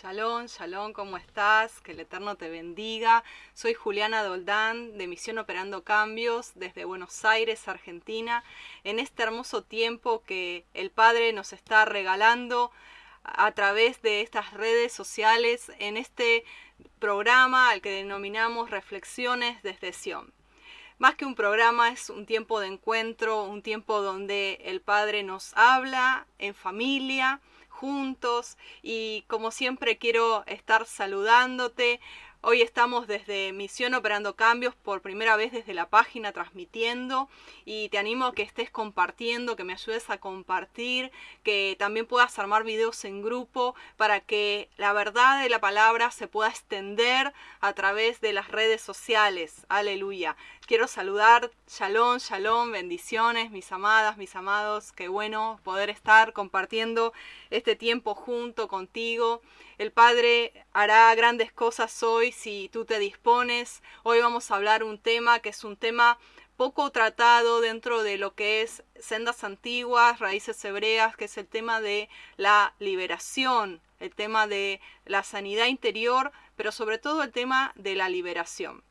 Shalom, shalom, ¿cómo estás? Que el Eterno te bendiga. Soy Juliana Doldán de Misión Operando Cambios desde Buenos Aires, Argentina, en este hermoso tiempo que el Padre nos está regalando a través de estas redes sociales en este programa al que denominamos Reflexiones desde Sion. Más que un programa es un tiempo de encuentro, un tiempo donde el Padre nos habla en familia, juntos y como siempre quiero estar saludándote. Hoy estamos desde Misión Operando Cambios por primera vez desde la página transmitiendo y te animo a que estés compartiendo, que me ayudes a compartir, que también puedas armar videos en grupo para que la verdad de la palabra se pueda extender a través de las redes sociales. Aleluya. Quiero saludar, shalom, shalom, bendiciones, mis amadas, mis amados. Qué bueno poder estar compartiendo este tiempo junto contigo. El Padre hará grandes cosas hoy si tú te dispones. Hoy vamos a hablar un tema que es un tema poco tratado dentro de lo que es sendas antiguas, raíces hebreas, que es el tema de la liberación, el tema de la sanidad interior, pero sobre todo el tema de la liberación.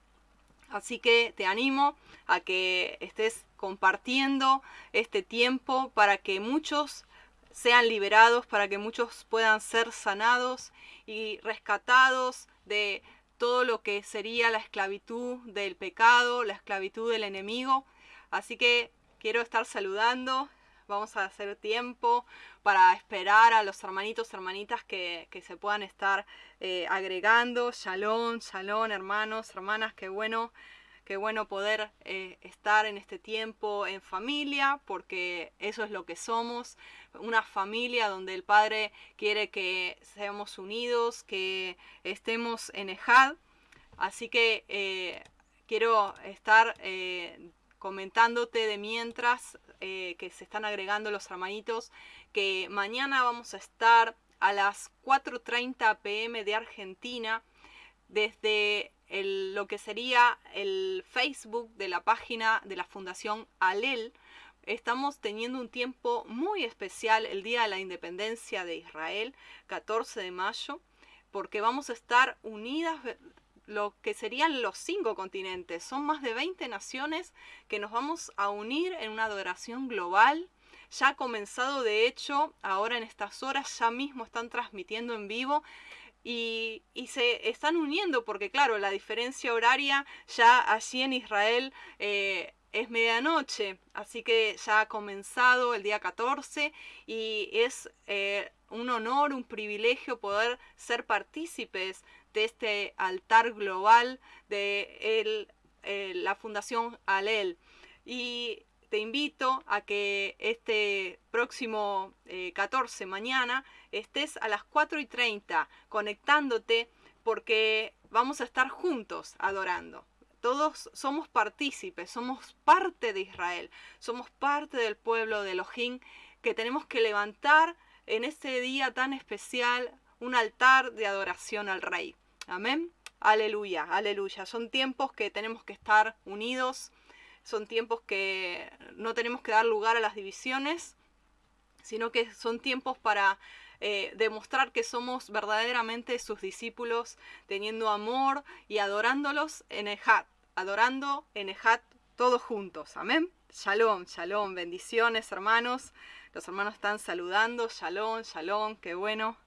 Así que te animo a que estés compartiendo este tiempo para que muchos sean liberados, para que muchos puedan ser sanados y rescatados de todo lo que sería la esclavitud del pecado, la esclavitud del enemigo. Así que quiero estar saludando, vamos a hacer tiempo para esperar a los hermanitos, hermanitas que, se puedan estar eh, agregando. Shalom, shalom, hermanos, hermanas, qué bueno Qué bueno poder eh, estar en este tiempo en familia, porque eso es lo que somos, una familia donde el Padre quiere que seamos unidos, que estemos en Ejad. Así que eh, quiero estar comentándote de mientras que se están agregando los hermanitos, que mañana vamos a estar a las 4.30 pm de Argentina desde lo que sería el Facebook de la página de la Fundación Alel. Estamos teniendo un tiempo muy especial el Día de la Independencia de Israel, 14 de mayo, porque vamos a estar unidas lo que serían los cinco continentes. Son más de 20 naciones que nos vamos a unir en una adoración global. Ya ha comenzado, de hecho, ahora en estas horas ya mismo están transmitiendo en vivo y, se están uniendo porque claro, la diferencia horaria ya allí en Israel eh, es medianoche, así que ya ha comenzado el día 14 y es eh, un honor, un privilegio poder ser partícipes de este altar global de eh, la Fundación Alel. Y te invito a que este próximo 14, mañana, estés a las 4 y 30 conectándote porque vamos a estar juntos adorando. Todos somos partícipes, somos parte de Israel, somos parte del pueblo de Elohim que tenemos que levantar en este día tan especial un altar de adoración al Rey. Amén. Aleluya, aleluya. Son tiempos que tenemos que estar unidos, son tiempos que no tenemos que dar lugar a las divisiones, sino que son tiempos para eh, demostrar que somos verdaderamente sus discípulos, teniendo amor y adorándolos en Ejat, adorando en Ejat todos juntos. Amén. Shalom, shalom, bendiciones hermanos. Los hermanos están saludando, shalom, shalom, qué bueno,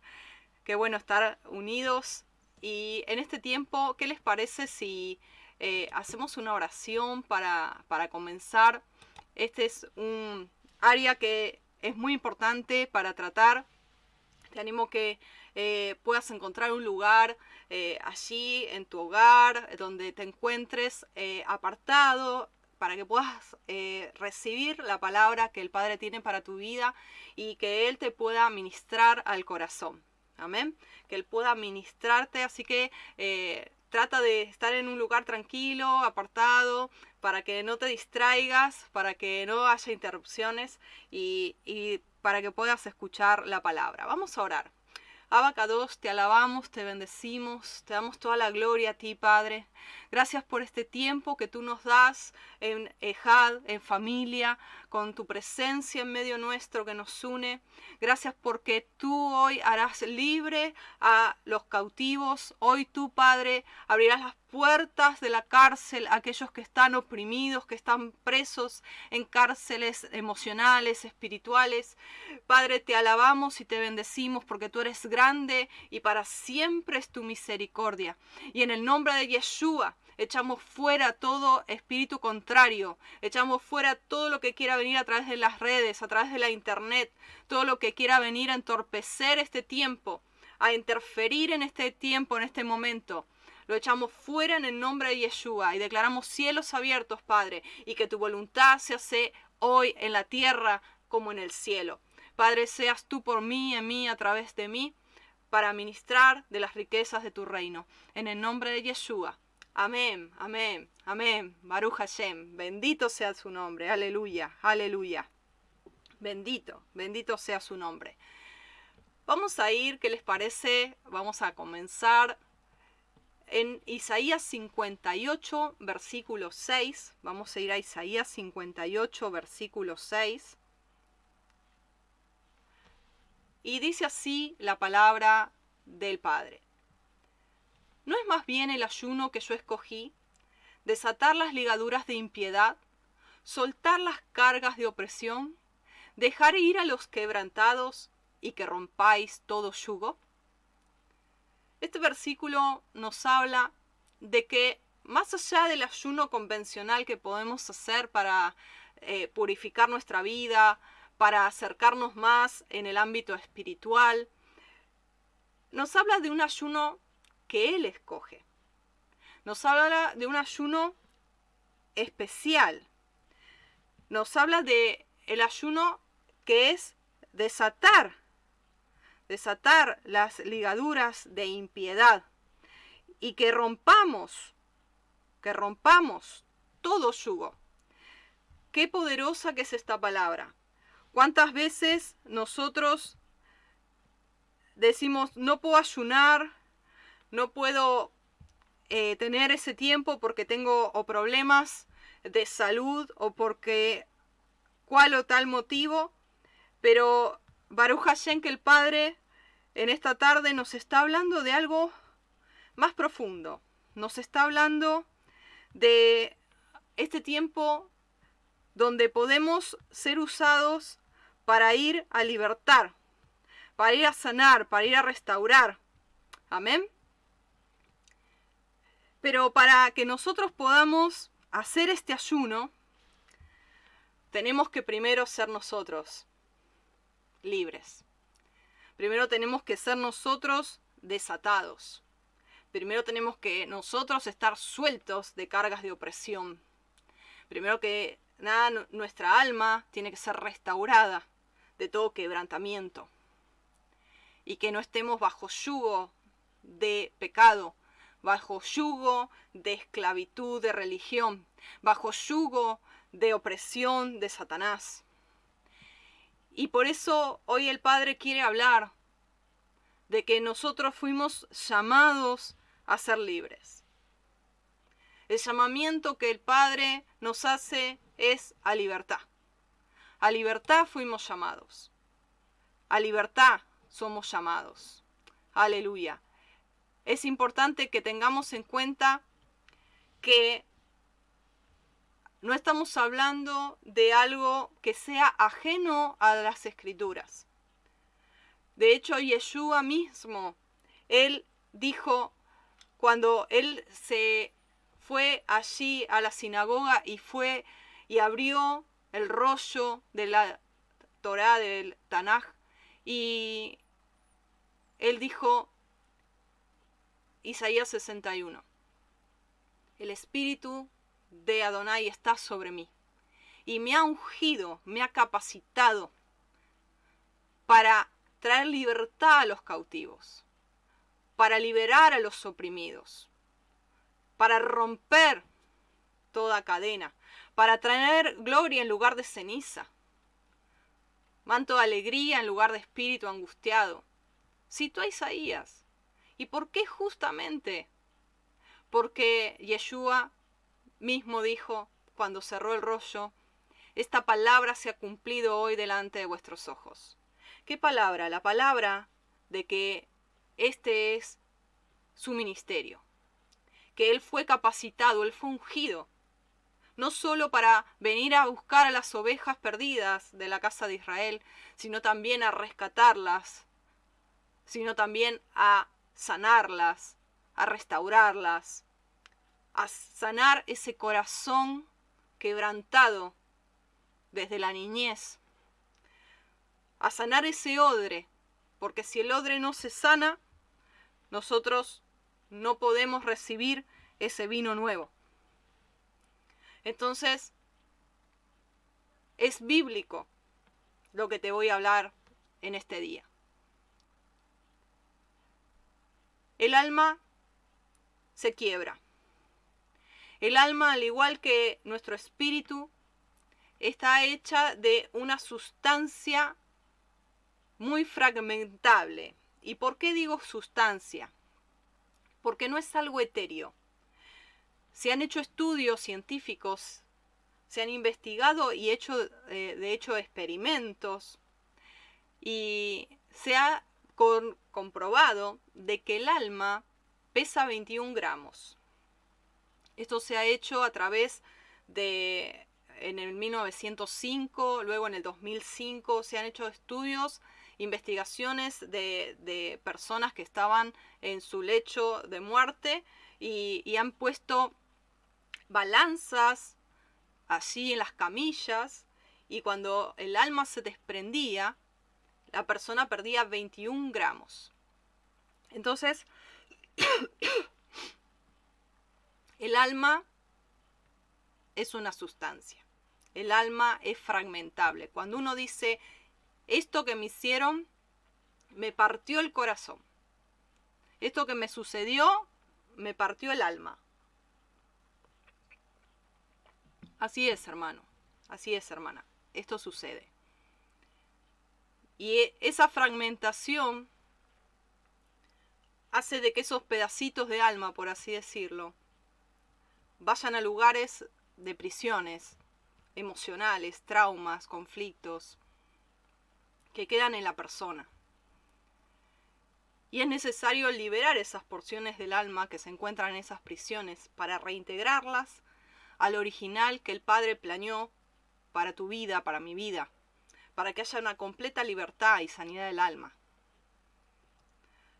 qué bueno estar unidos. Y en este tiempo, ¿qué les parece si eh, hacemos una oración para, para comenzar? Este es un área que es muy importante para tratar te animo que eh, puedas encontrar un lugar eh, allí en tu hogar donde te encuentres apartado para que puedas recibir la palabra que el Padre tiene para tu vida y que Él te pueda ministrar al corazón. Amén. Que Él pueda ministrarte. Así que trata de estar en un lugar tranquilo, apartado, para que no te distraigas, para que no haya interrupciones y, y para que puedas escuchar la palabra. Vamos a orar. Abacados, te alabamos, te bendecimos, te damos toda la gloria a ti, Padre. Gracias por este tiempo que tú nos das en Ejad, en familia, con tu presencia en medio nuestro que nos une. Gracias porque tú hoy harás libre a los cautivos. Hoy tú, Padre, abrirás las puertas de la cárcel a aquellos que están oprimidos, que están presos en cárceles emocionales, espirituales. Padre, te alabamos y te bendecimos porque tú eres grande y para siempre es tu misericordia. Y en el nombre de Yeshua, echamos fuera todo espíritu contrario, echamos fuera todo lo que quiera venir a través de las redes, a través de la internet, todo lo que quiera venir a entorpecer este tiempo, a interferir en este tiempo, en este momento. Lo echamos fuera en el nombre de Yeshua y declaramos cielos abiertos, Padre, y que tu voluntad se hace hoy en la tierra como en el cielo. Padre, seas tú por mí, en mí, a través de mí, para ministrar de las riquezas de tu reino. En el nombre de Yeshua. Amén, amén, amén. Baruch Hashem. Bendito sea su nombre. Aleluya, aleluya. Bendito, bendito sea su nombre. Vamos a ir, ¿qué les parece? Vamos a comenzar en Isaías 58, versículo 6. Vamos a ir a Isaías 58, versículo 6. Y dice así la palabra del Padre. ¿No es más bien el ayuno que yo escogí? Desatar las ligaduras de impiedad, soltar las cargas de opresión, dejar ir a los quebrantados y que rompáis todo yugo. Este versículo nos habla de que más allá del ayuno convencional que podemos hacer para eh, purificar nuestra vida, para acercarnos más en el ámbito espiritual, nos habla de un ayuno que Él escoge. Nos habla de un ayuno especial. Nos habla de el ayuno que es desatar, desatar las ligaduras de impiedad y que rompamos, que rompamos todo yugo. Qué poderosa que es esta palabra. ¿Cuántas veces nosotros decimos, no puedo ayunar, no puedo eh, tener ese tiempo porque tengo problemas de salud o porque cual o tal motivo, pero Baruch Hashem que el Padre en esta tarde nos está hablando de algo más profundo, nos está hablando de este tiempo donde podemos ser usados para ir a libertar, para ir a sanar, para ir a restaurar. Amén. Pero para que nosotros podamos hacer este ayuno, tenemos que primero ser nosotros libres. Primero tenemos que ser nosotros desatados. Primero tenemos que nosotros estar sueltos de cargas de opresión. Primero que nada, nuestra alma tiene que ser restaurada de todo quebrantamiento. Y que no estemos bajo yugo de pecado, bajo yugo de esclavitud, de religión, bajo yugo de opresión de Satanás. Y por eso hoy el Padre quiere hablar de que nosotros fuimos llamados a ser libres. El llamamiento que el Padre nos hace es a libertad. A libertad fuimos llamados. A libertad somos llamados. Aleluya es importante que tengamos en cuenta que no estamos hablando de algo que sea ajeno a las escrituras. De hecho, Yeshua mismo, él dijo, cuando él se fue allí a la sinagoga y fue y abrió el rollo de la Torah del Tanaj y él dijo, Isaías 61. El espíritu de Adonai está sobre mí y me ha ungido, me ha capacitado para traer libertad a los cautivos, para liberar a los oprimidos, para romper toda cadena, para traer gloria en lugar de ceniza, manto de alegría en lugar de espíritu angustiado, citó a Isaías. ¿Y por qué justamente? Porque Yeshua mismo dijo cuando cerró el rollo, esta palabra se ha cumplido hoy delante de vuestros ojos. ¿Qué palabra? La palabra de que este es su ministerio, que él fue capacitado, él fue ungido, no solo para venir a buscar a las ovejas perdidas de la casa de Israel, sino también a rescatarlas, sino también a sanarlas, a restaurarlas, a sanar ese corazón quebrantado desde la niñez, a sanar ese odre, porque si el odre no se sana, nosotros no podemos recibir ese vino nuevo. Entonces, es bíblico lo que te voy a hablar en este día. El alma se quiebra. El alma, al igual que nuestro espíritu, está hecha de una sustancia muy fragmentable. ¿Y por qué digo sustancia? Porque no es algo etéreo. Se han hecho estudios científicos, se han investigado y hecho, eh, de hecho, experimentos y se ha comprobado de que el alma pesa 21 gramos. Esto se ha hecho a través de en el 1905, luego en el 2005 se han hecho estudios, investigaciones de, personas que estaban en su lecho de muerte y, han puesto balanzas así en las camillas y cuando el alma se desprendía, la persona perdía 21 gramos. Entonces, el alma es una sustancia. El alma es fragmentable. Cuando uno dice, esto que me hicieron me partió el corazón. Esto que me sucedió me partió el alma. Así es, hermano. Así es, hermana. Esto sucede. Y esa fragmentación hace de que esos pedacitos de alma, por así decirlo, vayan a lugares de prisiones, emocionales, traumas, conflictos que quedan en la persona. Y es necesario liberar esas porciones del alma que se encuentran en esas prisiones para reintegrarlas al original que el Padre planeó para tu vida, para mi vida, para que haya una completa libertad y sanidad del alma.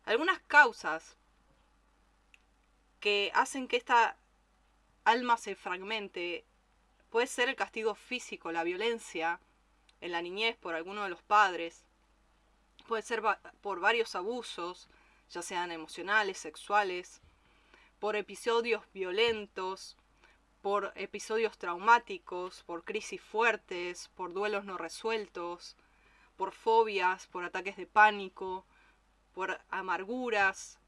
Algunas causas que hacen que esta alma se fragmente Puede ser el castigo físico, la violencia en la niñez por alguno de los padres. Puede ser por varios abusos, ya sean emocionales, sexuales, por episodios violentos, por episodios traumáticos, por crisis fuertes, por duelos no resueltos, por fobias, por ataques de pánico, por amarguras,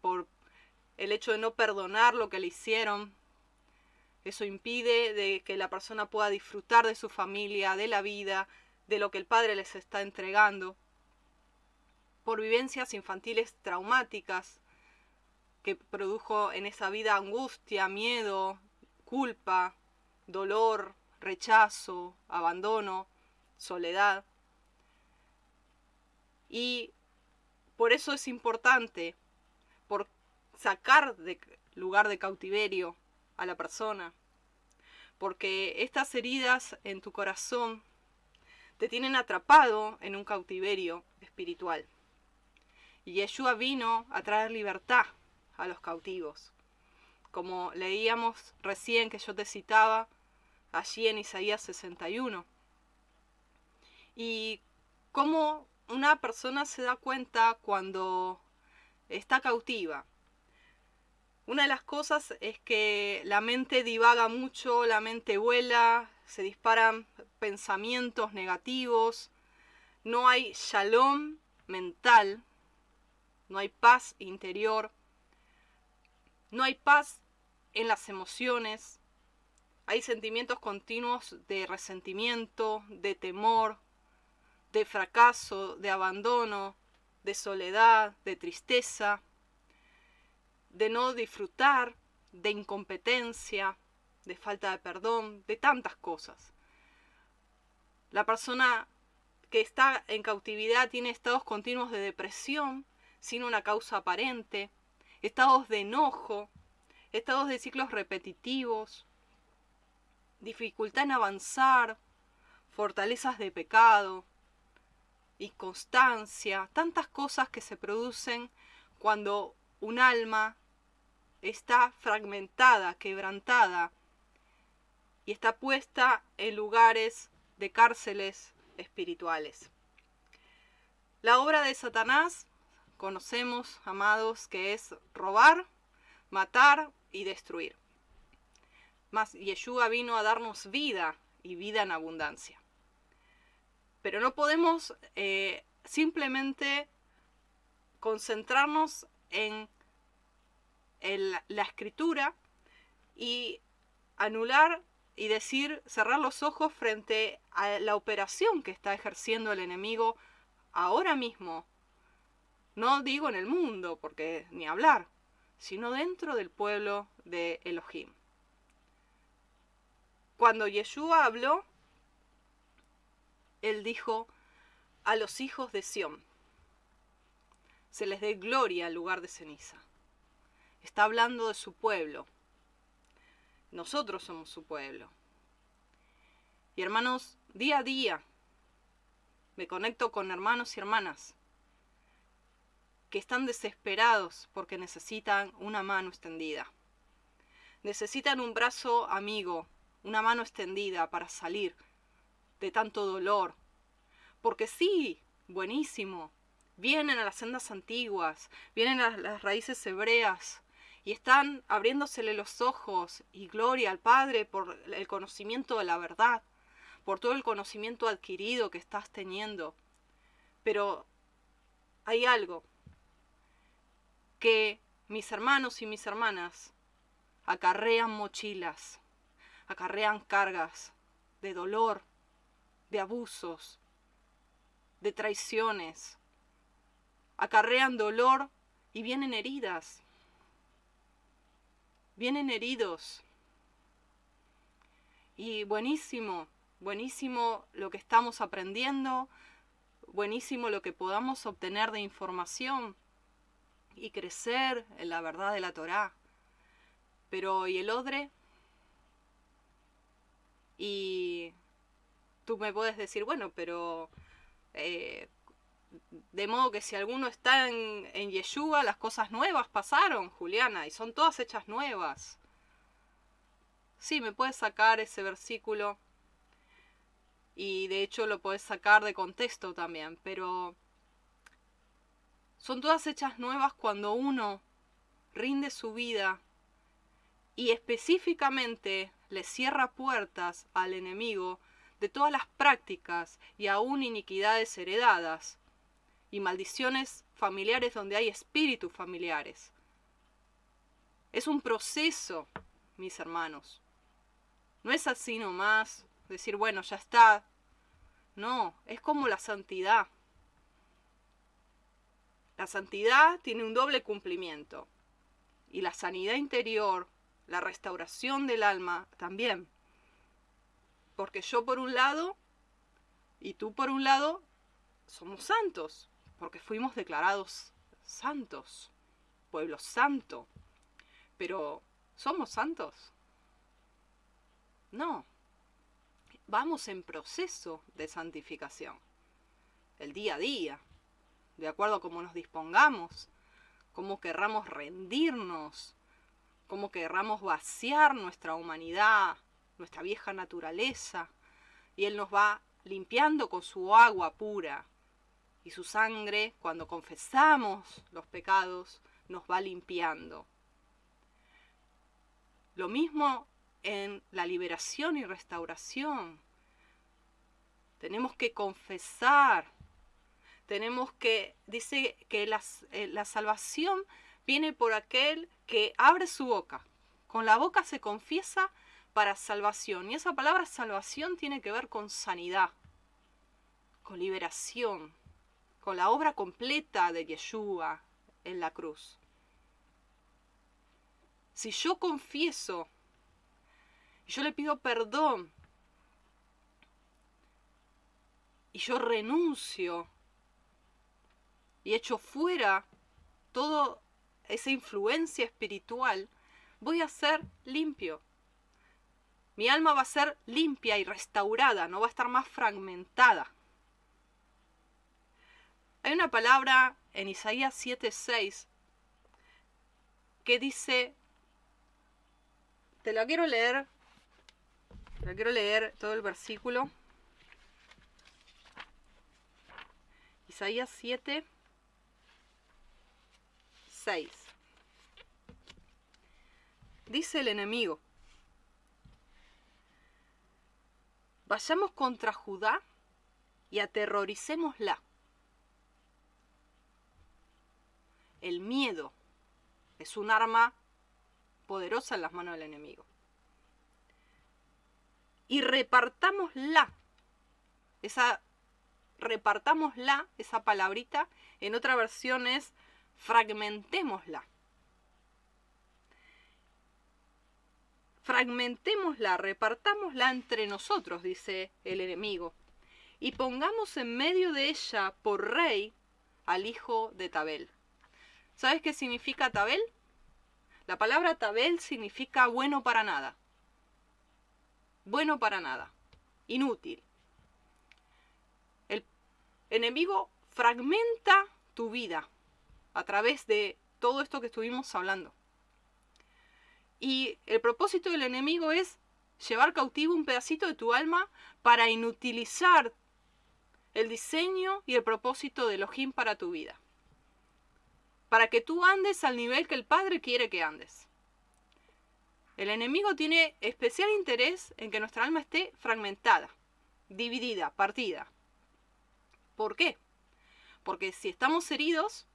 por el hecho de no perdonar lo que le hicieron, eso impide de que la persona pueda disfrutar de su familia, de la vida, de lo que el padre les está entregando. Por vivencias infantiles traumáticas que produjo en esa vida angustia, miedo, culpa, dolor, rechazo, abandono, soledad. Y por eso es importante, por sacar de lugar de cautiverio a la persona. Porque estas heridas en tu corazón te tienen atrapado en un cautiverio espiritual. Y Yeshua vino a traer libertad a los cautivos. Como leíamos recién que yo te citaba allí en Isaías 61. Y cómo una persona se da cuenta cuando está cautiva. Una de las cosas es que la mente divaga mucho, la mente vuela, se disparan pensamientos negativos, no hay shalom mental, no hay paz interior, no hay paz en las emociones, hay sentimientos continuos de resentimiento, de temor, de fracaso, de abandono, de soledad, de tristeza, de no disfrutar, de incompetencia, de falta de perdón, de tantas cosas. La persona que está en cautividad tiene estados continuos de depresión sin una causa aparente, estados de enojo, estados de ciclos repetitivos, dificultad en avanzar, fortalezas de pecado, inconstancia, tantas cosas que se producen cuando un alma está fragmentada, quebrantada y está puesta en lugares de cárceles espirituales. La obra de Satanás, conocemos, amados, que es robar, matar y destruir. Mas Yeshua vino a darnos vida y vida en abundancia. Pero no podemos eh, simplemente concentrarnos en, la escritura y anular y decir, cerrar los ojos frente a la operación que está ejerciendo el enemigo ahora mismo. No digo en el mundo, porque ni hablar, sino dentro del pueblo de Elohim. Cuando Yeshua habló, él dijo a los hijos de Sión, se les dé gloria al lugar de ceniza. Está hablando de su pueblo. Nosotros somos su pueblo. Y hermanos, día a día me conecto con hermanos y hermanas que están desesperados porque necesitan una mano extendida. Necesitan un brazo amigo, una mano extendida para salir de tanto dolor. Porque sí, buenísimo, vienen a las sendas antiguas, vienen a las raíces hebreas y están abriéndosele los ojos y gloria al Padre por el conocimiento de la verdad, por todo el conocimiento adquirido que estás teniendo. Pero hay algo que mis hermanos y mis hermanas acarrean mochilas, acarrean cargas de dolor, de abusos, de traiciones, acarrean dolor y vienen heridas, vienen heridos. Y buenísimo, buenísimo lo que estamos aprendiendo, buenísimo lo que podamos obtener de información y crecer en la verdad de la Torá. Pero ¿y el odre? Y tú me puedes decir, bueno, pero eh, de modo que si alguno está en, en Yeshua, las cosas nuevas pasaron, Juliana, y son todas hechas nuevas. Sí, me puedes sacar ese versículo y de hecho lo puedes sacar de contexto también, pero son todas hechas nuevas cuando uno rinde su vida y específicamente le cierra puertas al enemigo de todas las prácticas y aún iniquidades heredadas y maldiciones familiares donde hay espíritus familiares. Es un proceso, mis hermanos. No es así nomás decir, bueno, ya está. No, es como la santidad. La santidad tiene un doble cumplimiento. Y la sanidad interior la restauración del alma también. Porque yo por un lado y tú por un lado somos santos, porque fuimos declarados santos, pueblo santo. Pero ¿somos santos? No. Vamos en proceso de santificación. El día a día, de acuerdo a cómo nos dispongamos, cómo querramos rendirnos como querramos vaciar nuestra humanidad, nuestra vieja naturaleza, y Él nos va limpiando con su agua pura. Y su sangre, cuando confesamos los pecados, nos va limpiando. Lo mismo en la liberación y restauración. Tenemos que confesar. Tenemos que, dice que eh, la salvación viene por aquel que abre su boca. Con la boca se confiesa para salvación. Y esa palabra salvación tiene que ver con sanidad, con liberación, con la obra completa de Yeshua en la cruz. Si yo confieso, yo le pido perdón, y yo renuncio y echo fuera toda esa influencia espiritual, voy a ser limpio. Mi alma va a ser limpia y restaurada, no va a estar más fragmentada. Hay una palabra en Isaías 7:6 que dice, te la quiero leer, te la quiero leer todo el versículo. Isaías 7, 6. Dice el enemigo, vayamos contra Judá y aterroricémosla. El miedo es un arma poderosa en las manos del enemigo. Y repartámosla. Esa repartámosla, esa palabrita, en otra versión es fragmentémosla. Fragmentémosla, repartámosla entre nosotros, dice el enemigo, y pongamos en medio de ella por rey al hijo de Tabel. ¿Sabes qué significa Tabel? La palabra Tabel significa bueno para nada. Bueno para nada. Inútil enemigo fragmenta tu vida a través de todo esto que estuvimos hablando. Y el propósito del enemigo es llevar cautivo un pedacito de tu alma para inutilizar el diseño y el propósito de Elohim para tu vida. Para que tú andes al nivel que el Padre quiere que andes. El enemigo tiene especial interés en que nuestra alma esté fragmentada, dividida, partida. ¿Por qué? Porque si estamos heridos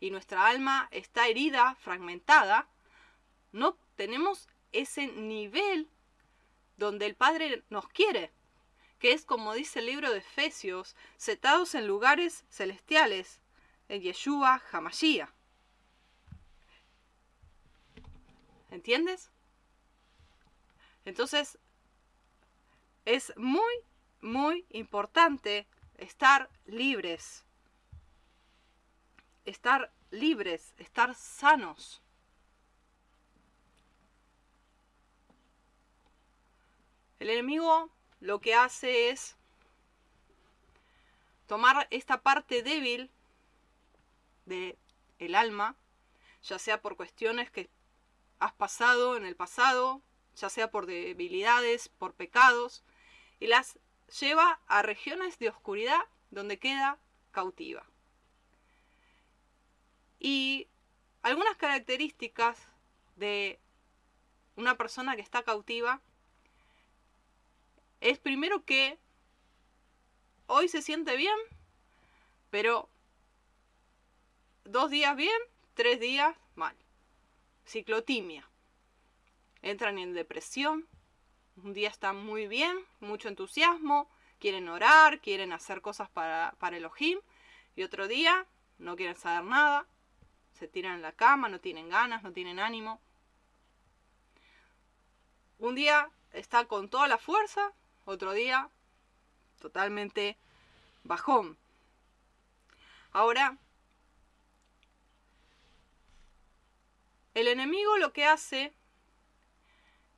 y nuestra alma está herida, fragmentada, no tenemos ese nivel donde el Padre nos quiere, que es como dice el libro de Efesios, setados en lugares celestiales, en Yeshua Hamashia. ¿Entiendes? Entonces, es muy, muy importante estar libres, estar libres, estar sanos. El enemigo lo que hace es tomar esta parte débil de el alma, ya sea por cuestiones que has pasado en el pasado, ya sea por debilidades, por pecados, y las lleva a regiones de oscuridad donde queda cautiva. Y algunas características de una persona que está cautiva es primero que hoy se siente bien, pero dos días bien, tres días mal. Ciclotimia. Entran en depresión, un día están muy bien, mucho entusiasmo, quieren orar, quieren hacer cosas para, para Elohim, y otro día no quieren saber nada, se tiran en la cama, no tienen ganas, no tienen ánimo. Un día está con toda la fuerza, otro día totalmente bajón. Ahora, el enemigo lo que hace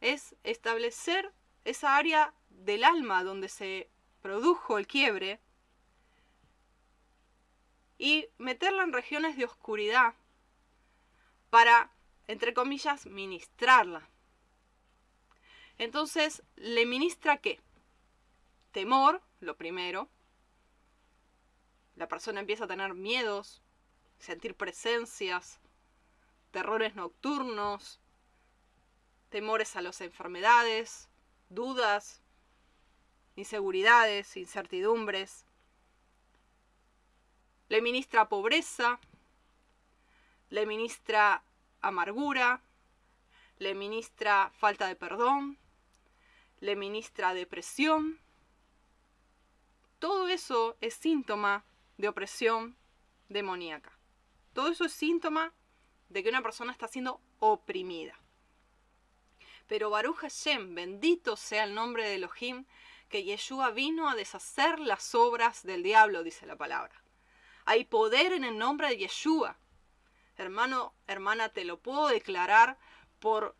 es establecer esa área del alma donde se produjo el quiebre y meterla en regiones de oscuridad para, entre comillas, ministrarla. Entonces, ¿le ministra qué? Temor, lo primero. La persona empieza a tener miedos, sentir presencias, terrores nocturnos, temores a las enfermedades, dudas, inseguridades, incertidumbres. Le ministra pobreza, le ministra amargura, le ministra falta de perdón, le ministra depresión. Todo eso es síntoma de opresión demoníaca. Todo eso es síntoma de que una persona está siendo oprimida. Pero Baruch Hashem, bendito sea el nombre de Elohim, que Yeshua vino a deshacer las obras del diablo, dice la palabra. Hay poder en el nombre de Yeshua. Hermano, hermana, te lo puedo declarar por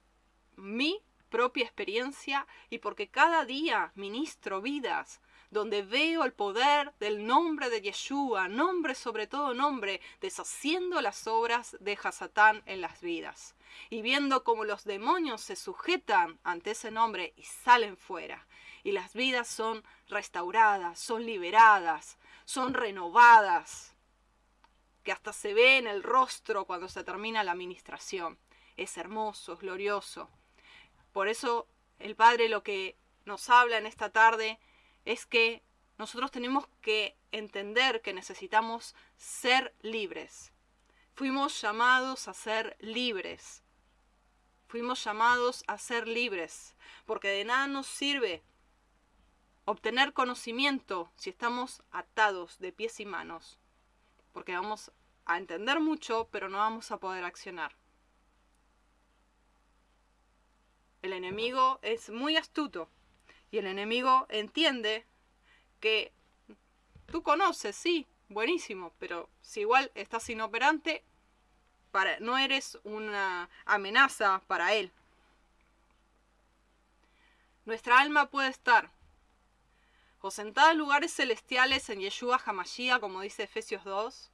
mi propia experiencia y porque cada día ministro vidas donde veo el poder del nombre de Yeshua, nombre sobre todo nombre, deshaciendo las obras de Hasatán en las vidas, y viendo cómo los demonios se sujetan ante ese nombre y salen fuera, y las vidas son restauradas, son liberadas, son renovadas, hasta se ve en el rostro cuando se termina la administración. Es hermoso, es glorioso. Por eso el Padre lo que nos habla en esta tarde es que nosotros tenemos que entender que necesitamos ser libres. Fuimos llamados a ser libres. Fuimos llamados a ser libres, porque de nada nos sirve obtener conocimiento si estamos atados de pies y manos, porque vamos a entender mucho, pero no vamos a poder accionar. El enemigo es muy astuto y el enemigo entiende que tú conoces, sí, buenísimo, pero si igual estás inoperante, para, no eres una amenaza para él. Nuestra alma puede estar o sentada en lugares celestiales en Yeshua Hamashia, como dice Efesios 2,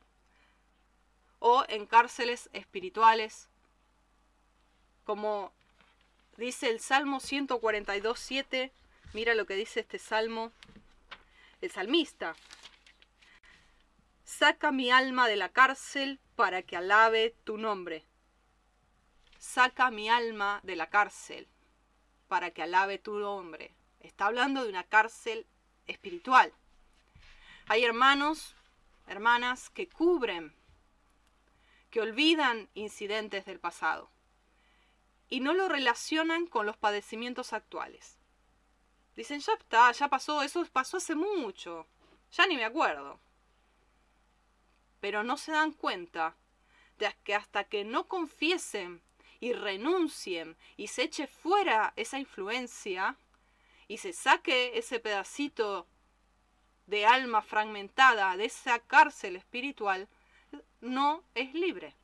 o en cárceles espirituales, como dice el Salmo 142, 7, Mira lo que dice este salmo, el salmista. Saca mi alma de la cárcel para que alabe tu nombre. Saca mi alma de la cárcel para que alabe tu nombre. Está hablando de una cárcel espiritual. Hay hermanos, hermanas que cubren, que olvidan incidentes del pasado y no lo relacionan con los padecimientos actuales. Dicen, ya está, ya pasó, eso pasó hace mucho, ya ni me acuerdo. Pero no se dan cuenta de que hasta que no confiesen y renuncien y se eche fuera esa influencia y se saque ese pedacito de alma fragmentada de esa cárcel espiritual, no es libre.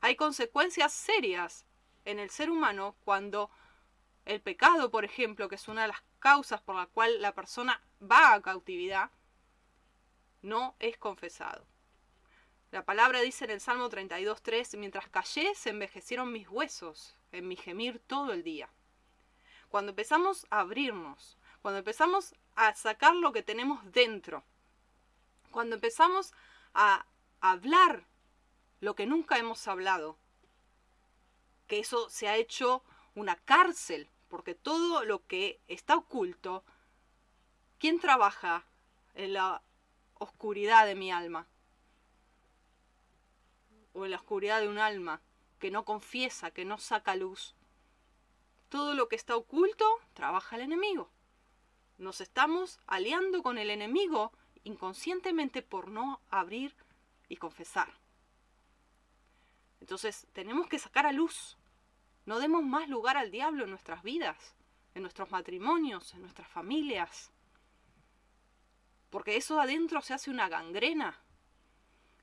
Hay consecuencias serias en el ser humano cuando el pecado, por ejemplo, que es una de las causas por la cual la persona va a cautividad, no es confesado. La palabra dice en el Salmo 32.3, mientras callé se envejecieron mis huesos en mi gemir todo el día. Cuando empezamos a abrirnos, cuando empezamos a sacar lo que tenemos dentro, cuando empezamos a hablar lo que nunca hemos hablado, que eso se ha hecho una cárcel porque todo lo que está oculto, ¿quién trabaja en la oscuridad de mi alma? O en la oscuridad de un alma que no confiesa, que no saca luz. Todo lo que está oculto trabaja el enemigo. Nos estamos aliando con el enemigo inconscientemente por no abrir y confesar. Entonces tenemos que sacar a luz no demos más lugar al diablo en nuestras vidas, en nuestros matrimonios, en nuestras familias. Porque eso adentro se hace una gangrena.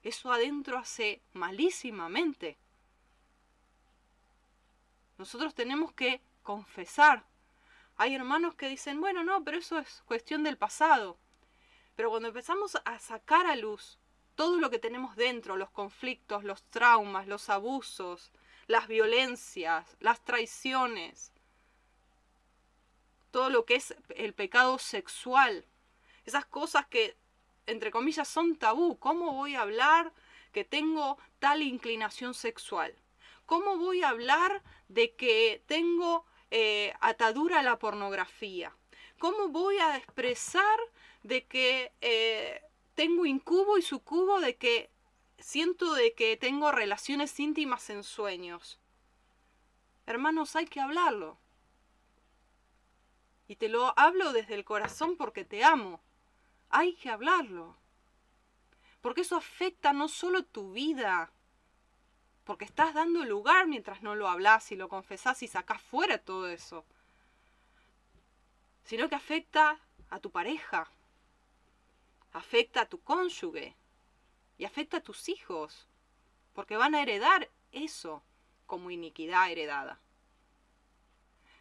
Eso adentro hace malísimamente. Nosotros tenemos que confesar. Hay hermanos que dicen, bueno, no, pero eso es cuestión del pasado. Pero cuando empezamos a sacar a luz todo lo que tenemos dentro, los conflictos, los traumas, los abusos, las violencias, las traiciones, todo lo que es el pecado sexual, esas cosas que, entre comillas, son tabú. ¿Cómo voy a hablar que tengo tal inclinación sexual? ¿Cómo voy a hablar de que tengo eh, atadura a la pornografía? ¿Cómo voy a expresar de que eh, tengo incubo y sucubo de que siento de que tengo relaciones íntimas en sueños. Hermanos, hay que hablarlo. Y te lo hablo desde el corazón porque te amo. Hay que hablarlo. Porque eso afecta no solo tu vida, porque estás dando lugar mientras no lo hablas y lo confesás y sacás fuera todo eso, sino que afecta a tu pareja, afecta a tu cónyuge y afecta a tus hijos, porque van a heredar eso como iniquidad heredada.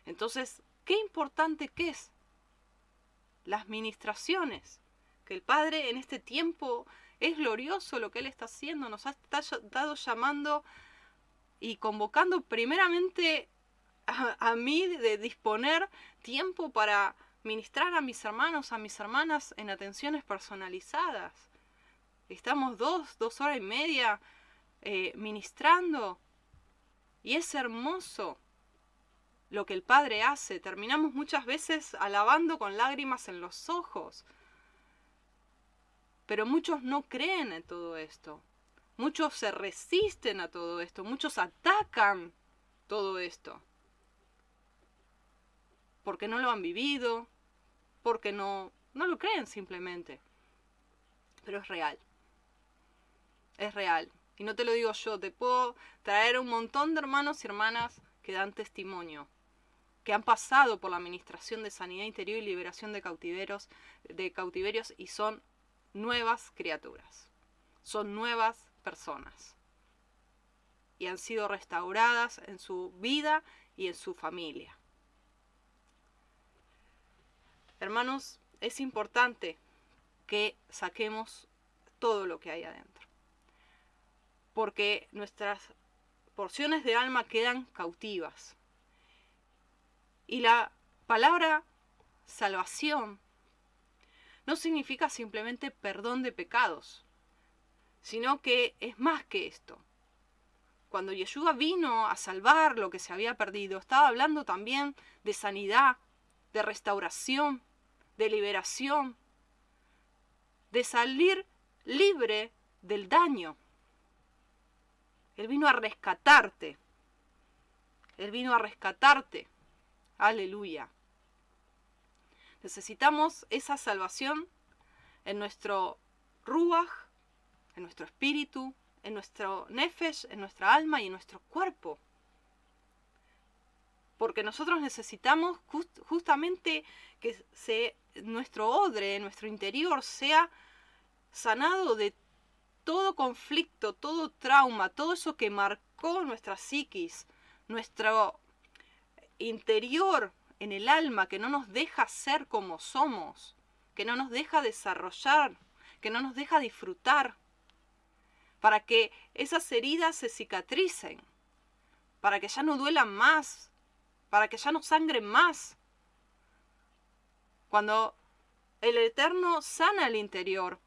Entonces, qué importante que es las ministraciones, que el Padre en este tiempo es glorioso lo que Él está haciendo, nos ha estado llamando y convocando primeramente a, a mí de disponer tiempo para ministrar a mis hermanos, a mis hermanas en atenciones personalizadas. Estamos dos, dos horas y media eh, ministrando y es hermoso lo que el Padre hace. Terminamos muchas veces alabando con lágrimas en los ojos. Pero muchos no creen en todo esto. Muchos se resisten a todo esto. Muchos atacan todo esto. Porque no lo han vivido. Porque no, no lo creen simplemente. Pero es real. Es real. Y no te lo digo yo, te puedo traer un montón de hermanos y hermanas que dan testimonio, que han pasado por la administración de sanidad interior y liberación de cautiverios, de cautiverios y son nuevas criaturas, son nuevas personas. Y han sido restauradas en su vida y en su familia. Hermanos, es importante que saquemos todo lo que hay adentro porque nuestras porciones de alma quedan cautivas. Y la palabra salvación no significa simplemente perdón de pecados, sino que es más que esto. Cuando Yeshua vino a salvar lo que se había perdido, estaba hablando también de sanidad, de restauración, de liberación, de salir libre del daño. Él vino a rescatarte. Él vino a rescatarte. Aleluya. Necesitamos esa salvación en nuestro ruach, en nuestro espíritu, en nuestro nefesh, en nuestra alma y en nuestro cuerpo. Porque nosotros necesitamos justamente que se, nuestro odre, nuestro interior, sea sanado de todo conflicto, todo trauma, todo eso que marcó nuestra psiquis, nuestro interior en el alma, que no nos deja ser como somos, que no nos deja desarrollar, que no nos deja disfrutar, para que esas heridas se cicatricen, para que ya no duelan más, para que ya no sangren más. Cuando el Eterno sana el interior,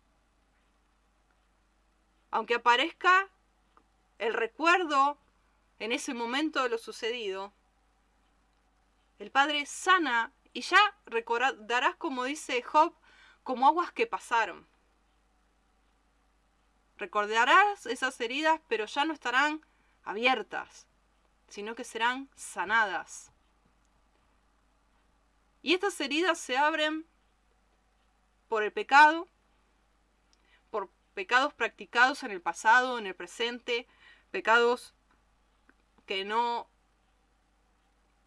aunque aparezca el recuerdo en ese momento de lo sucedido, el Padre sana y ya recordarás, como dice Job, como aguas que pasaron. Recordarás esas heridas, pero ya no estarán abiertas, sino que serán sanadas. Y estas heridas se abren por el pecado, pecados practicados en el pasado, en el presente, pecados que no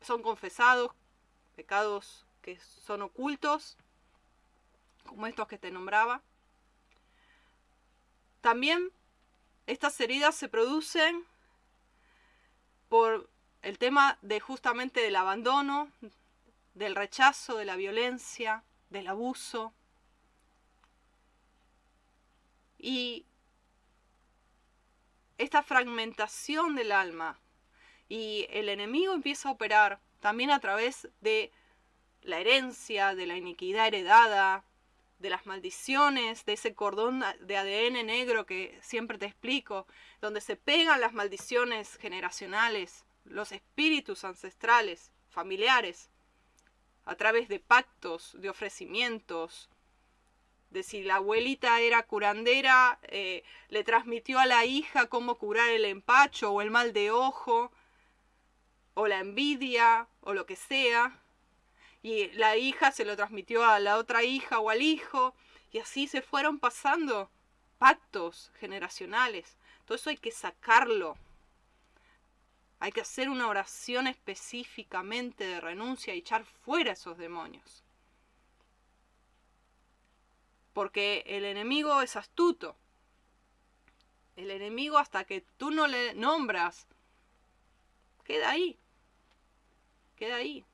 son confesados, pecados que son ocultos, como estos que te nombraba. También estas heridas se producen por el tema de justamente del abandono, del rechazo, de la violencia, del abuso, y esta fragmentación del alma y el enemigo empieza a operar también a través de la herencia, de la iniquidad heredada, de las maldiciones, de ese cordón de ADN negro que siempre te explico, donde se pegan las maldiciones generacionales, los espíritus ancestrales, familiares, a través de pactos, de ofrecimientos, de si la abuelita era curandera, eh, le transmitió a la hija cómo curar el empacho o el mal de ojo, o la envidia, o lo que sea, y la hija se lo transmitió a la otra hija o al hijo, y así se fueron pasando pactos generacionales. Todo eso hay que sacarlo. Hay que hacer una oración específicamente de renuncia y echar fuera esos demonios. Porque el enemigo es astuto. El enemigo hasta que tú no le nombras, queda ahí. Queda ahí.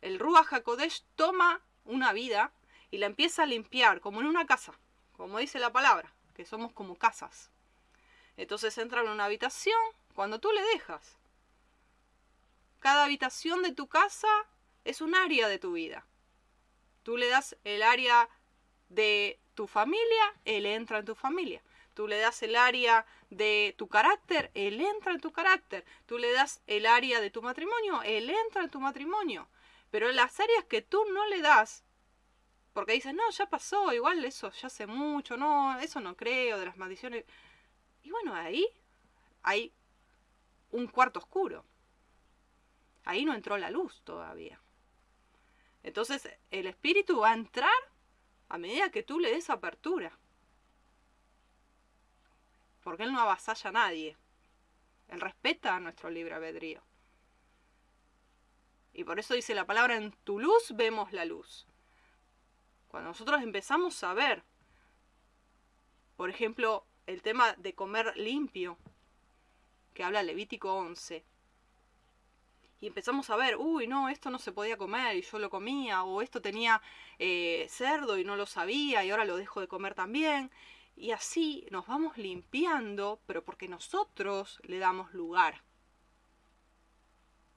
El Ruach HaKodesh toma una vida y la empieza a limpiar, como en una casa, como dice la palabra, que somos como casas. Entonces entra en una habitación cuando tú le dejas. Cada habitación de tu casa es un área de tu vida. Tú le das el área de tu familia, él entra en tu familia. Tú le das el área de tu carácter, él entra en tu carácter. Tú le das el área de tu matrimonio, él entra en tu matrimonio. Pero las áreas que tú no le das, porque dices, no, ya pasó, igual eso ya hace mucho, no, eso no creo, de las maldiciones. Y bueno, ahí hay un cuarto oscuro. Ahí no entró la luz todavía. Entonces el espíritu va a entrar a medida que tú le des apertura. Porque él no avasalla a nadie. Él respeta a nuestro libre albedrío. Y por eso dice la palabra, en tu luz vemos la luz. Cuando nosotros empezamos a ver, por ejemplo, el tema de comer limpio, que habla Levítico 11, y empezamos a ver, uy, no, esto no se podía comer y yo lo comía, o esto tenía eh, cerdo y no lo sabía y ahora lo dejo de comer también. Y así nos vamos limpiando, pero porque nosotros le damos lugar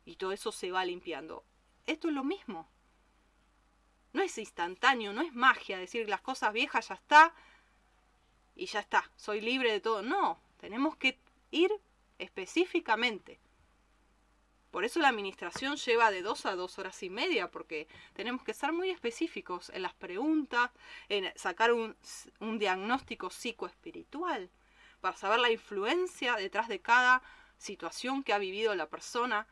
y todo eso se va limpiando. Esto es lo mismo. No es instantáneo, no es magia decir las cosas viejas ya está y ya está, soy libre de todo. No, tenemos que ir específicamente. Por eso la administración lleva de dos a dos horas y media, porque tenemos que ser muy específicos en las preguntas, en sacar un, un diagnóstico psicoespiritual, para saber la influencia detrás de cada situación que ha vivido la persona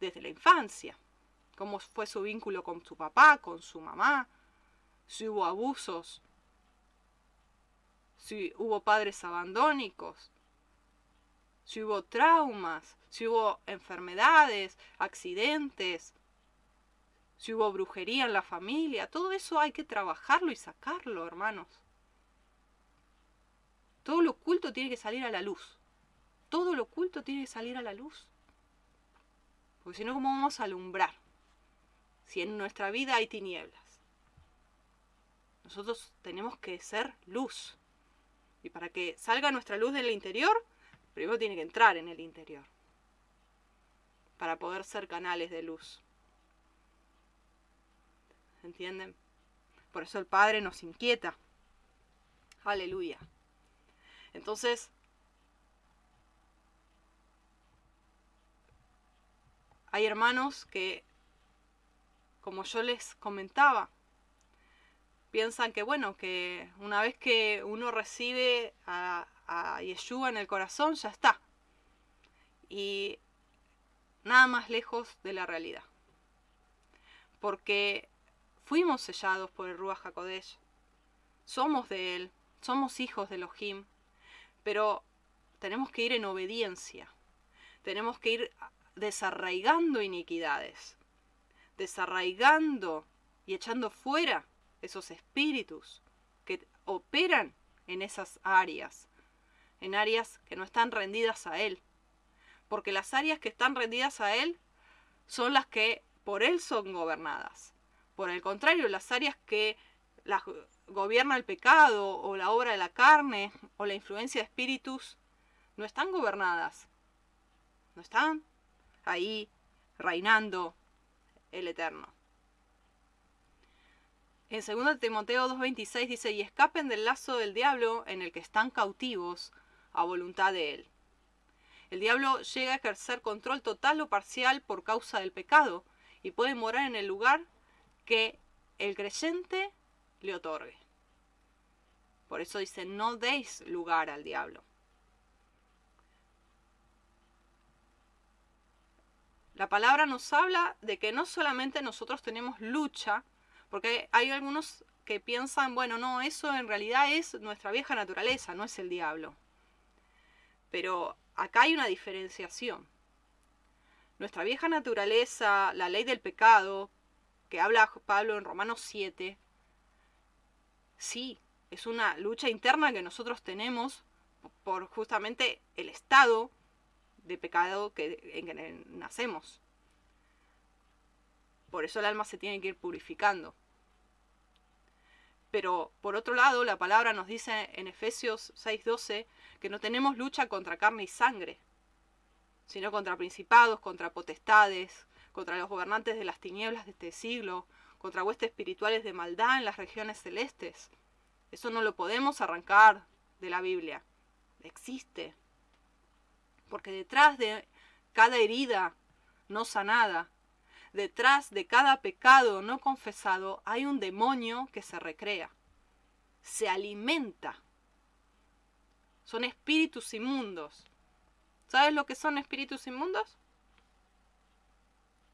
desde la infancia. Cómo fue su vínculo con su papá, con su mamá, si hubo abusos, si hubo padres abandónicos, si hubo traumas, si hubo enfermedades, accidentes, si hubo brujería en la familia, todo eso hay que trabajarlo y sacarlo, hermanos. Todo lo oculto tiene que salir a la luz. Todo lo oculto tiene que salir a la luz. Porque si no, ¿cómo vamos a alumbrar? Si en nuestra vida hay tinieblas. Nosotros tenemos que ser luz. Y para que salga nuestra luz del interior, primero tiene que entrar en el interior. Para poder ser canales de luz. ¿Entienden? Por eso el Padre nos inquieta. Aleluya. Entonces, Hay hermanos que, como yo les comentaba, piensan que bueno, que una vez que uno recibe a, a Yeshua en el corazón, ya está. Y nada más lejos de la realidad. Porque fuimos sellados por el Ruach HaKodesh. Somos de Él, somos hijos de Elohim. Pero tenemos que ir en obediencia. Tenemos que ir desarraigando iniquidades, desarraigando y echando fuera esos espíritus que operan en esas áreas, en áreas que no están rendidas a Él. Porque las áreas que están rendidas a Él son las que por Él son gobernadas. Por el contrario, las áreas que gobierna el pecado o la obra de la carne o la influencia de espíritus no están gobernadas. No están ahí reinando el Eterno. En 2 Timoteo 2.26 dice, y escapen del lazo del diablo en el que están cautivos a voluntad de él. El diablo llega a ejercer control total o parcial por causa del pecado y puede morar en el lugar que el creyente le otorgue. Por eso dice, no deis lugar al diablo. La palabra nos habla de que no solamente nosotros tenemos lucha, porque hay algunos que piensan, bueno, no, eso en realidad es nuestra vieja naturaleza, no es el diablo. Pero acá hay una diferenciación. Nuestra vieja naturaleza, la ley del pecado, que habla Pablo en Romanos 7, sí, es una lucha interna que nosotros tenemos por justamente el estado de pecado que, en que nacemos. Por eso el alma se tiene que ir purificando. Pero por otro lado, la palabra nos dice en Efesios 6:12 que no tenemos lucha contra carne y sangre, sino contra principados, contra potestades, contra los gobernantes de las tinieblas de este siglo, contra huestes espirituales de maldad en las regiones celestes. Eso no lo podemos arrancar de la Biblia. Existe. Porque detrás de cada herida no sanada, detrás de cada pecado no confesado, hay un demonio que se recrea, se alimenta. Son espíritus inmundos. ¿Sabes lo que son espíritus inmundos?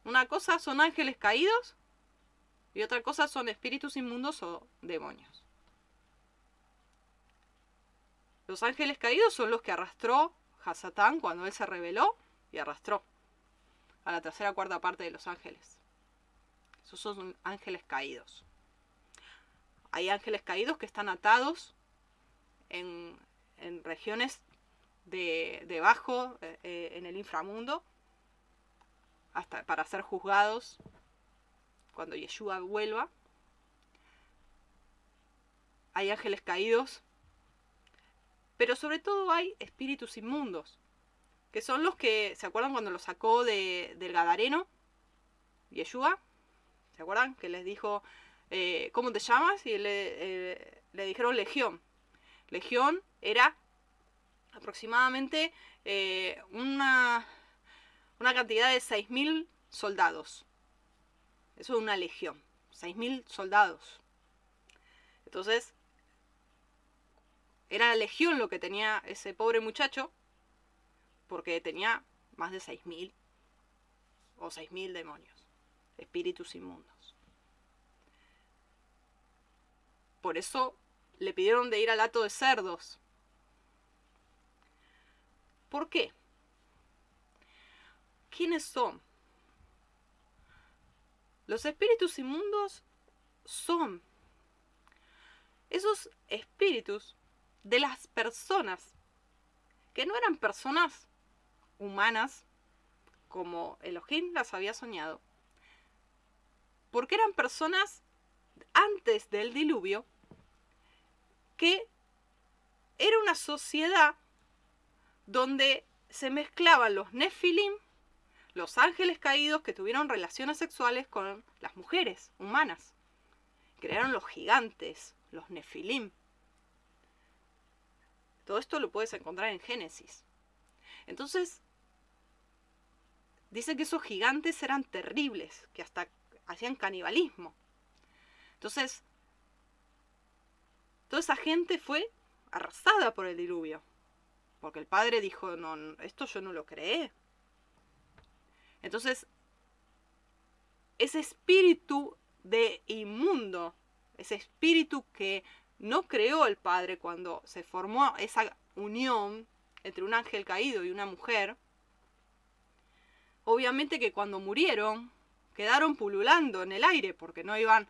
Una cosa son ángeles caídos y otra cosa son espíritus inmundos o demonios. Los ángeles caídos son los que arrastró Hasatán cuando él se rebeló y arrastró a la tercera cuarta parte de los ángeles. Esos son ángeles caídos. Hay ángeles caídos que están atados en, regiones de debajo, eh, eh, en el inframundo, hasta para ser juzgados cuando Yeshua vuelva. Hay ángeles caídos pero sobre todo hay espíritus inmundos, que son los que, ¿se acuerdan cuando lo sacó de, del Gadareno? Yeshua, ¿se acuerdan? Que les dijo, eh, ¿cómo te llamas? Y le, eh, le, dijeron Legión. Legión era aproximadamente eh, una, una cantidad de 6.000 soldados. Eso es una legión, 6.000 soldados. Entonces, era la legión lo que tenía ese pobre muchacho, porque tenía más de 6.000 o 6.000 demonios, espíritus inmundos. Por eso le pidieron de ir al hato de cerdos. ¿Por qué? ¿Quiénes son? Los espíritus inmundos son esos espíritus de las personas, que no eran personas humanas como Elohim las había soñado, porque eran personas antes del diluvio que era una sociedad donde se mezclaban los nefilim, los ángeles caídos que tuvieron relaciones sexuales con las mujeres humanas. Crearon los gigantes, los nefilim. Todo esto lo puedes encontrar en Génesis. Entonces, dice que esos gigantes eran terribles, que hasta hacían canibalismo. Entonces, toda esa gente fue arrasada por el diluvio. Porque el padre dijo, no, esto yo no lo creé. Entonces, ese espíritu de inmundo, ese espíritu que no creó el Padre cuando se formó esa unión entre un ángel caído y una mujer, obviamente que cuando murieron quedaron pululando en el aire porque no iban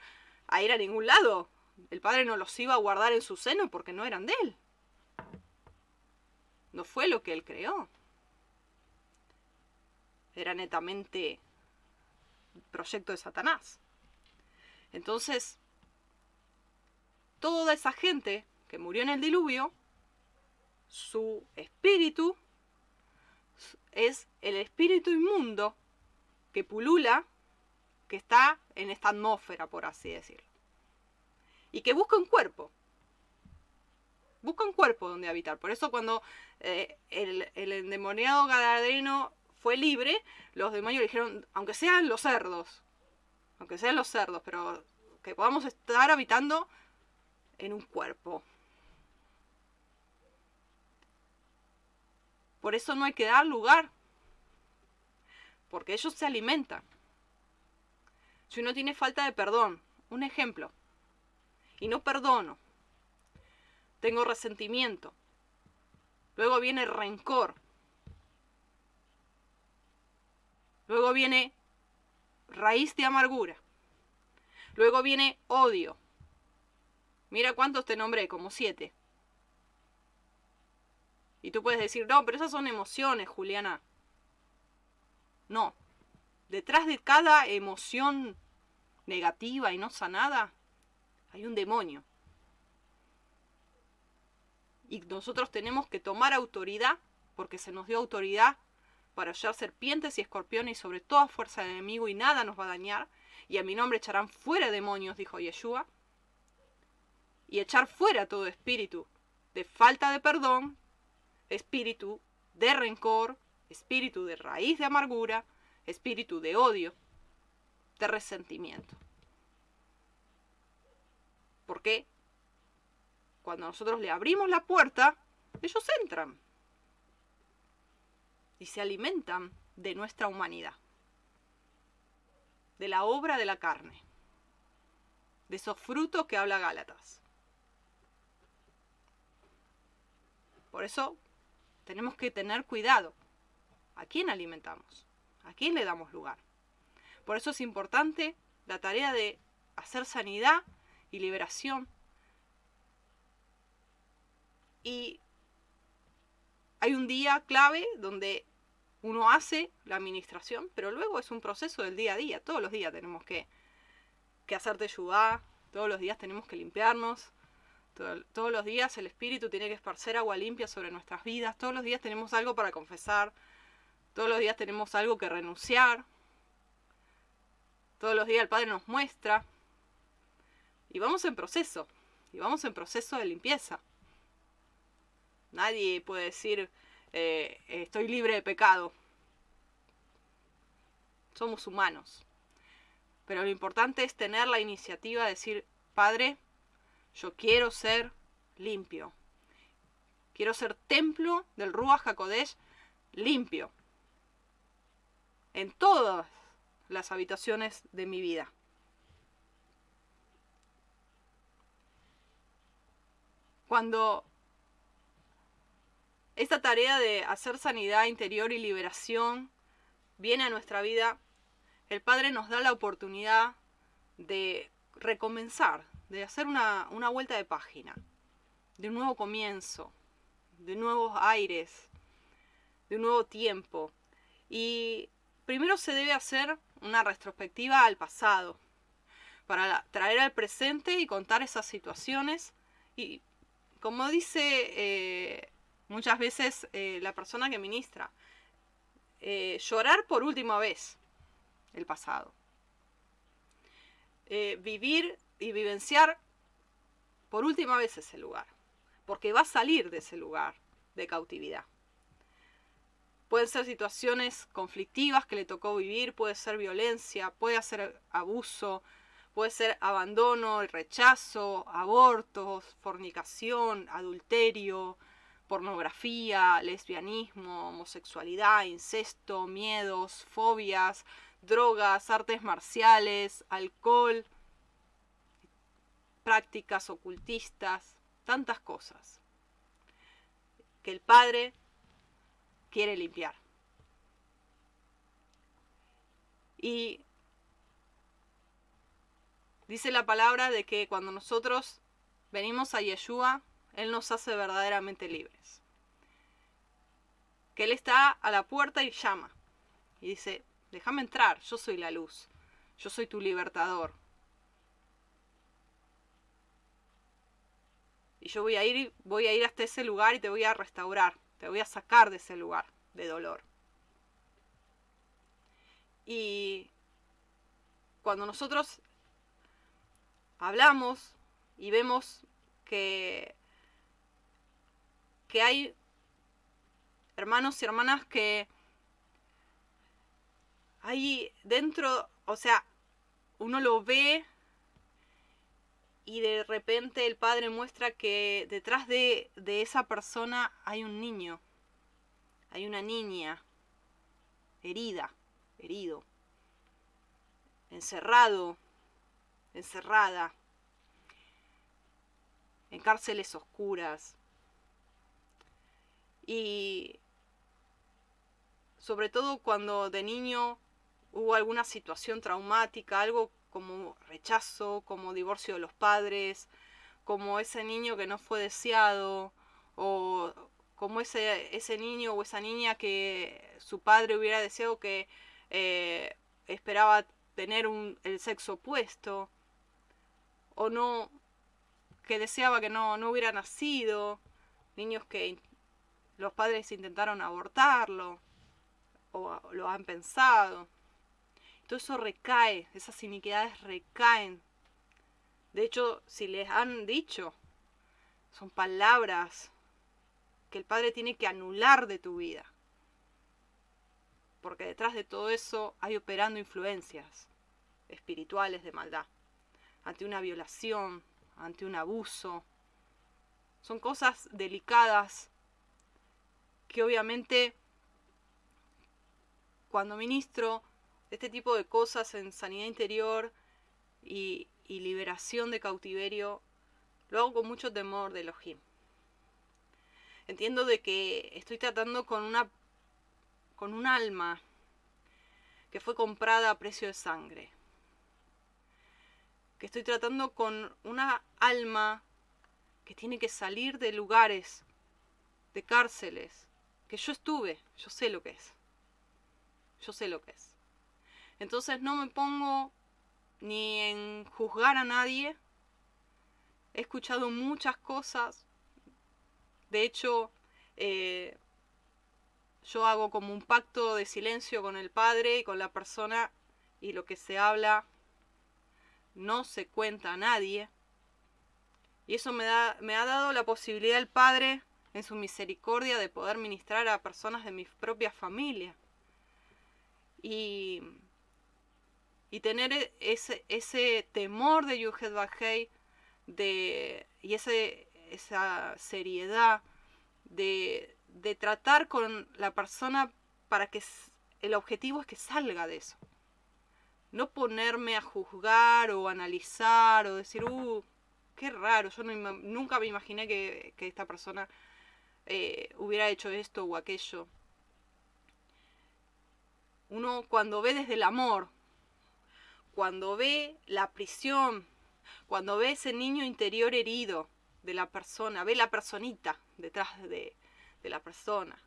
a ir a ningún lado. El Padre no los iba a guardar en su seno porque no eran de él. No fue lo que él creó. Era netamente proyecto de Satanás. Entonces, toda esa gente que murió en el diluvio, su espíritu es el espíritu inmundo que pulula, que está en esta atmósfera, por así decirlo. Y que busca un cuerpo. Busca un cuerpo donde habitar. Por eso cuando eh, el, endemoniado gadareno fue libre, los demonios le dijeron, aunque sean los cerdos, aunque sean los cerdos, pero que podamos estar habitando en un cuerpo. Por eso no hay que dar lugar, porque ellos se alimentan. Si uno tiene falta de perdón, un ejemplo, y no perdono. Tengo resentimiento. Luego viene rencor. Luego viene raíz de amargura. Luego viene odio. Mira cuántos te nombré, como siete. Y tú puedes decir, no, pero esas son emociones, Juliana. No. Detrás de cada emoción negativa y no sanada, hay un demonio. Y nosotros tenemos que tomar autoridad, porque se nos dio autoridad para hallar serpientes y escorpiones y sobre toda fuerza del enemigo y nada nos va a dañar. Y a mi nombre echarán fuera demonios, dijo Yeshua. Y echar fuera todo espíritu de falta de perdón, espíritu de rencor, espíritu de raíz de amargura, espíritu de odio, de resentimiento. ¿Por qué? Cuando nosotros le abrimos la puerta, ellos entran y se alimentan de nuestra humanidad, de la obra de la carne, de esos frutos que habla Gálatas. Por eso tenemos que tener cuidado. ¿A quién alimentamos? ¿A quién le damos lugar? Por eso es importante la tarea de hacer sanidad y liberación. Y hay un día clave donde uno hace la administración, pero luego es un proceso del día a día. Todos los días tenemos que, que hacer teyudá, todos los días tenemos que limpiarnos, todos los días el Espíritu tiene que esparcer agua limpia sobre nuestras vidas, todos los días tenemos algo para confesar, todos los días tenemos algo que renunciar, todos los días el Padre nos muestra, y vamos en proceso, y vamos en proceso de limpieza. Nadie puede decir, eh, estoy libre de pecado. Somos humanos. Pero lo importante es tener la iniciativa de decir, Padre, yo quiero ser limpio. Quiero ser templo del Ruach HaKodesh limpio. En todas las habitaciones de mi vida. Cuando esta tarea de hacer sanidad interior y liberación viene a nuestra vida, el Padre nos da la oportunidad de recomenzar, de hacer una, vuelta de página, de un nuevo comienzo, de nuevos aires, de un nuevo tiempo. Y primero se debe hacer una retrospectiva al pasado, para traer al presente y contar esas situaciones. Y como dice eh, muchas veces eh, la persona que ministra. Eh, llorar por última vez el pasado. Vivir y vivenciar por última vez ese lugar. Porque va a salir de ese lugar de cautividad. Pueden ser situaciones conflictivas que le tocó vivir, puede ser violencia, puede ser abuso, puede ser abandono, rechazo, abortos, fornicación, adulterio, pornografía, lesbianismo, homosexualidad, incesto, miedos, fobias, drogas, artes marciales, alcohol, prácticas ocultistas, tantas cosas que el Padre quiere limpiar. Y dice la palabra de que cuando nosotros venimos a Yeshua, él nos hace verdaderamente libres. Que Él está a la puerta y llama. Y dice, déjame entrar, yo soy la luz, yo soy tu libertador. Y yo voy a ir, voy a ir hasta ese lugar y te voy a restaurar, te voy a sacar de ese lugar de dolor. Y cuando nosotros hablamos y vemos que que hay hermanos y hermanas que hay dentro, o sea, uno lo ve y de repente el padre muestra que detrás de, de esa persona hay un niño, hay una niña herida, herido, encerrado, encerrada. en cárceles oscuras. Y sobre todo cuando de niño hubo alguna situación traumática, algo como rechazo, como divorcio de los padres, como ese niño que no fue deseado, o como ese, ese niño o esa niña que su padre hubiera deseado que eh, esperaba tener un, el sexo opuesto, o no, que deseaba que no, no hubiera nacido, niños que los padres intentaron abortarlo, o lo han pensado. Todo eso recae, esas iniquidades recaen. De hecho, si les han dicho, son palabras que el Padre tiene que anular de tu vida. Porque detrás de todo eso hay operando influencias espirituales de maldad. Ante una violación, ante un abuso. Son cosas delicadas que obviamente cuando ministro este tipo de cosas en sanidad interior y, liberación de cautiverio, lo hago con mucho temor de Elohim. Entiendo de que estoy tratando con una con un alma que fue comprada a precio de sangre. Que estoy tratando con una alma que tiene que salir de lugares, de cárceles, que yo estuve, yo sé lo que es. Yo sé lo que es. Entonces no me pongo ni en juzgar a nadie. He escuchado muchas cosas. De hecho, eh, yo hago como un pacto de silencio con el Padre y con la persona y lo que se habla no se cuenta a nadie. Y eso me, da, me ha dado la posibilidad el Padre, en su misericordia, de poder ministrar a personas de mi propia familia. Y y tener e, ese, ese temor de Yuhet Bajei de, y ese, esa seriedad de, de tratar con la persona para que el objetivo es que salga de eso. No ponerme a juzgar o analizar o decir, uh, qué raro, yo nunca me imaginé que, esta persona eh, hubiera hecho esto o aquello. Uno cuando ve desde el amor, cuando ve la prisión, cuando ve ese niño interior herido de la persona, ve la personita detrás de, la persona,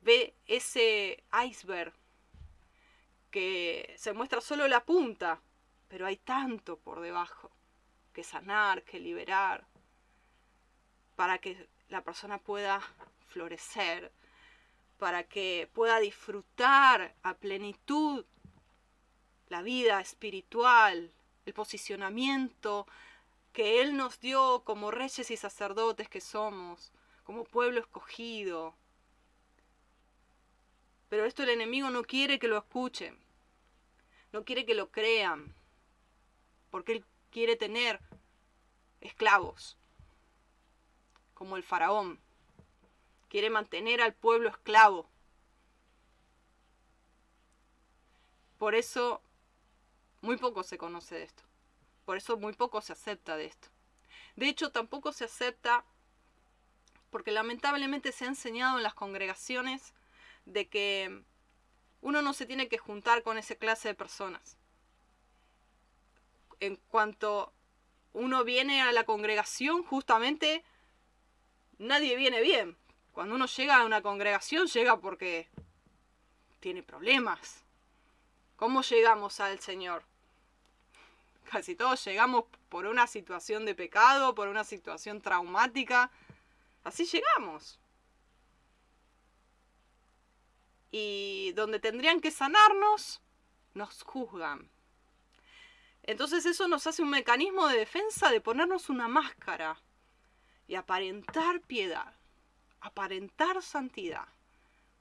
ve ese iceberg que se muestra solo la punta, pero hay tanto por debajo que sanar, que liberar, para que la persona pueda florecer, para que pueda disfrutar a plenitud la vida espiritual, el posicionamiento que Él nos dio como reyes y sacerdotes que somos, como pueblo escogido. Pero esto el enemigo no quiere que lo escuchen, no quiere que lo crean, porque Él quiere tener esclavos, como el faraón. Quiere mantener al pueblo esclavo. Por eso muy poco se conoce de esto. Por eso muy poco se acepta de esto. De hecho, tampoco se acepta porque lamentablemente se ha enseñado en las congregaciones de que uno no se tiene que juntar con esa clase de personas. En cuanto uno viene a la congregación, justamente nadie viene bien. Cuando uno llega a una congregación, llega porque tiene problemas. ¿Cómo llegamos al Señor? Casi todos llegamos por una situación de pecado, por una situación traumática. Así llegamos. Y donde tendrían que sanarnos, nos juzgan. Entonces eso nos hace un mecanismo de defensa de ponernos una máscara y aparentar piedad, aparentar santidad,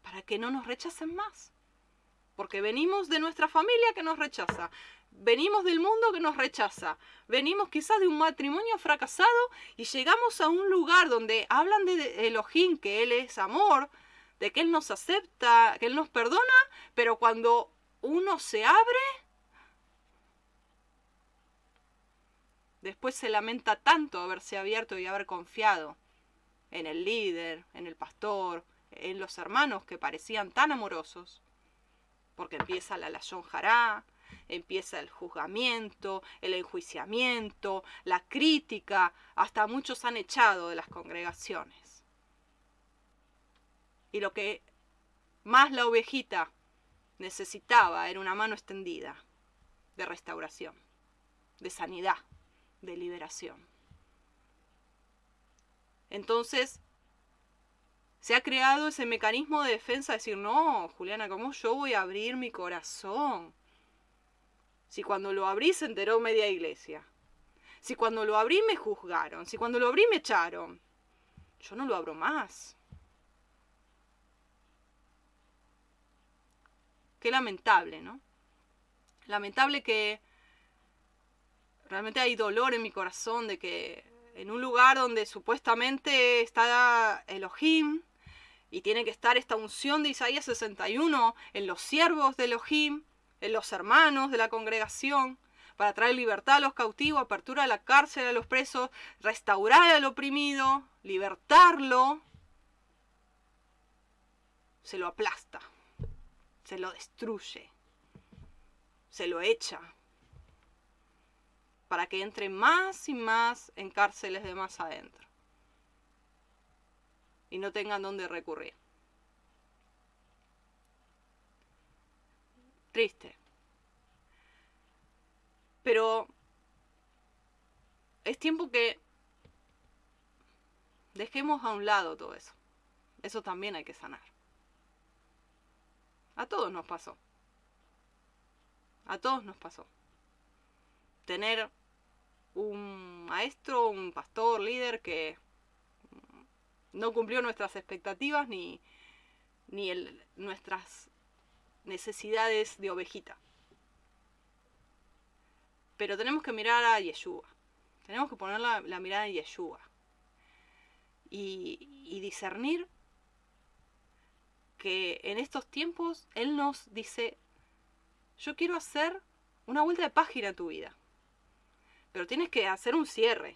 para que no nos rechacen más. Porque venimos de nuestra familia que nos rechaza, venimos del mundo que nos rechaza, venimos quizás de un matrimonio fracasado y llegamos a un lugar donde hablan de Elohim, que Él es amor, de que Él nos acepta, que Él nos perdona, pero cuando uno se abre, después se lamenta tanto haberse abierto y haber confiado en el líder, en el pastor, en los hermanos que parecían tan amorosos, porque empieza la jará, empieza el juzgamiento, el enjuiciamiento, la crítica, hasta muchos han echado de las congregaciones. Y lo que más la ovejita necesitaba era una mano extendida de restauración, de sanidad, de liberación. Entonces, se ha creado ese mecanismo de defensa de decir, no, Juliana, ¿cómo yo voy a abrir mi corazón? Si cuando lo abrí se enteró media iglesia. Si cuando lo abrí me juzgaron. Si cuando lo abrí me echaron. Yo no lo abro más. Qué lamentable, ¿no? Lamentable que realmente hay dolor en mi corazón de que en un lugar donde supuestamente está Elohim y tiene que estar esta unción de Isaías 61 en los siervos de Elohim, en los hermanos de la congregación, para traer libertad a los cautivos, apertura a la cárcel a los presos, restaurar al oprimido, libertarlo, se lo aplasta, se lo destruye, se lo echa, para que entre más y más en cárceles de más adentro y no tengan dónde recurrir. Triste. Pero es tiempo que dejemos a un lado todo eso. Eso también hay que sanar. A todos nos pasó. A todos nos pasó. Tener un maestro, un pastor, líder que no cumplió nuestras expectativas ni, ni nuestras necesidades de ovejita. Pero tenemos que mirar a Yeshua. Tenemos que poner la, mirada en Yeshua. Y, y discernir que en estos tiempos Él nos dice, yo quiero hacer una vuelta de página a tu vida. Pero tienes que hacer un cierre.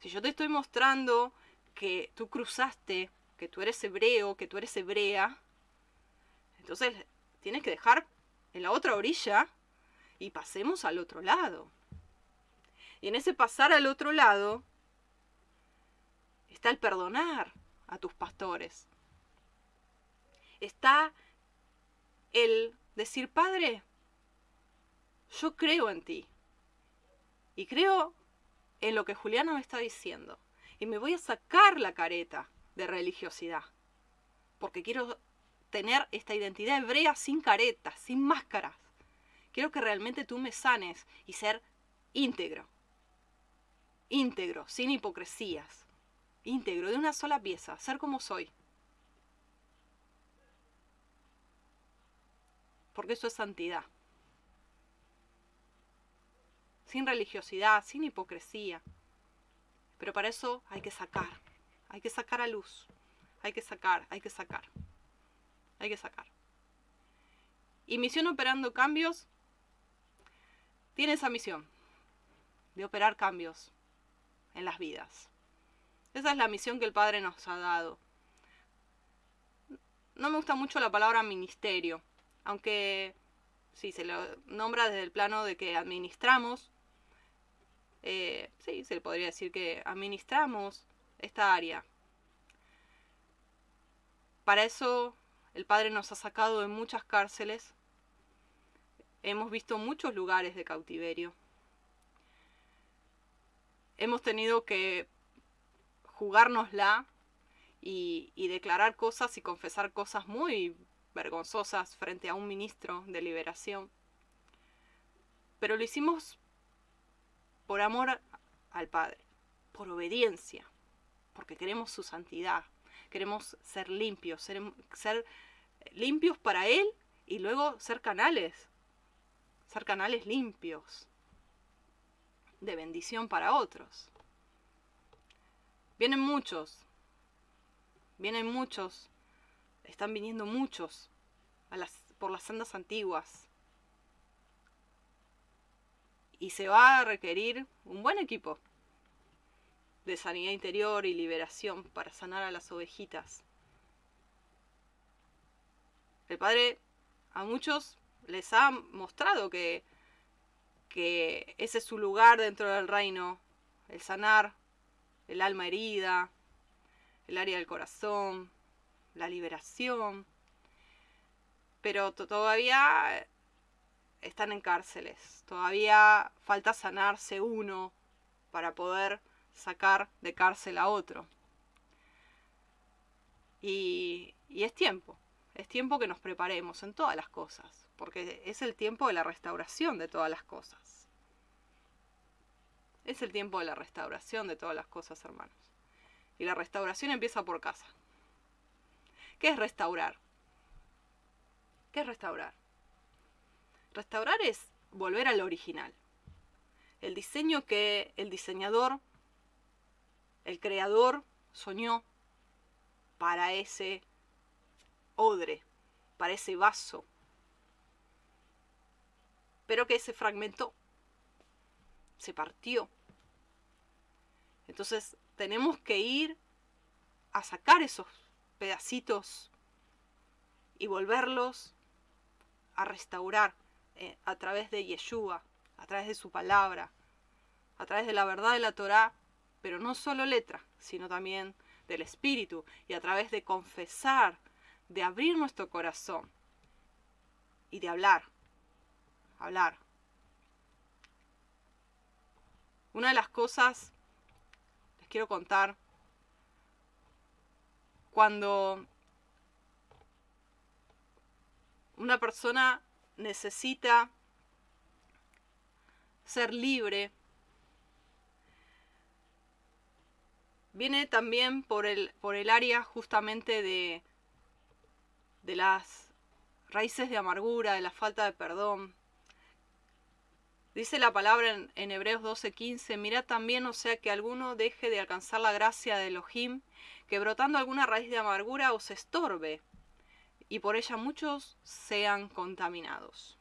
Si yo te estoy mostrando que tú cruzaste, que tú eres hebreo, que tú eres hebrea, entonces tienes que dejar en la otra orilla y pasemos al otro lado. Y en ese pasar al otro lado está el perdonar a tus pastores. Está el decir, Padre, yo creo en ti. Y creo en lo que Juliana me está diciendo. Y me voy a sacar la careta de religiosidad. Porque quiero tener esta identidad hebrea sin caretas, sin máscaras. Quiero que realmente tú me sanes y ser íntegro. Íntegro, sin hipocresías. Íntegro, de una sola pieza, ser como soy. Porque eso es santidad. Sin religiosidad, sin hipocresía. Pero para eso hay que sacar. Hay que sacar a luz. Hay que sacar, hay que sacar hay que sacar. Y Misión Operando Cambios tiene esa misión de operar cambios en las vidas. Esa es la misión que el Padre nos ha dado. No me gusta mucho la palabra ministerio, aunque sí, se lo nombra desde el plano de que administramos. Eh, sí, se le podría decir que administramos esta área. Para eso el Padre nos ha sacado de muchas cárceles. Hemos visto muchos lugares de cautiverio. Hemos tenido que jugárnosla y, y declarar cosas y confesar cosas muy vergonzosas frente a un ministro de liberación. Pero lo hicimos por amor al Padre, por obediencia, porque queremos su santidad, queremos ser limpios, ser, ser limpios para Él y luego ser canales, ser canales limpios de bendición para otros. Vienen muchos, vienen muchos, están viniendo muchos a las, por las sendas antiguas. y se va a requerir un buen equipo de sanidad interior y liberación para sanar a las ovejitas. El Padre a muchos les ha mostrado que, que ese es su lugar dentro del reino, el sanar el alma herida, el área del corazón, la liberación. Pero todavía están en cárceles, todavía falta sanarse uno para poder sacar de cárcel a otro. Y, y es tiempo, es tiempo que nos preparemos en todas las cosas, porque es el tiempo de la restauración de todas las cosas. Es el tiempo de la restauración de todas las cosas, hermanos. Y la restauración empieza por casa. ¿Qué es restaurar? ¿Qué es restaurar? Restaurar es volver al original. El diseño que el diseñador, el creador, soñó para ese odre, para ese vaso, pero que se fragmentó, se partió. Entonces tenemos que ir a sacar esos pedacitos y volverlos a restaurar eh, a través de Yeshua, a través de su palabra, a través de la verdad de la Torá, pero no solo letra, sino también del Espíritu, y a través de confesar de abrir nuestro corazón y de hablar, hablar. Una de las cosas, les quiero contar, cuando una persona necesita ser libre, viene también por el, por el área justamente de, de las raíces de amargura, de la falta de perdón. Dice la palabra en, en Hebreos 12:15, mira también, o sea, que alguno deje de alcanzar la gracia de Elohim, que brotando alguna raíz de amargura os estorbe, y por ella muchos sean contaminados.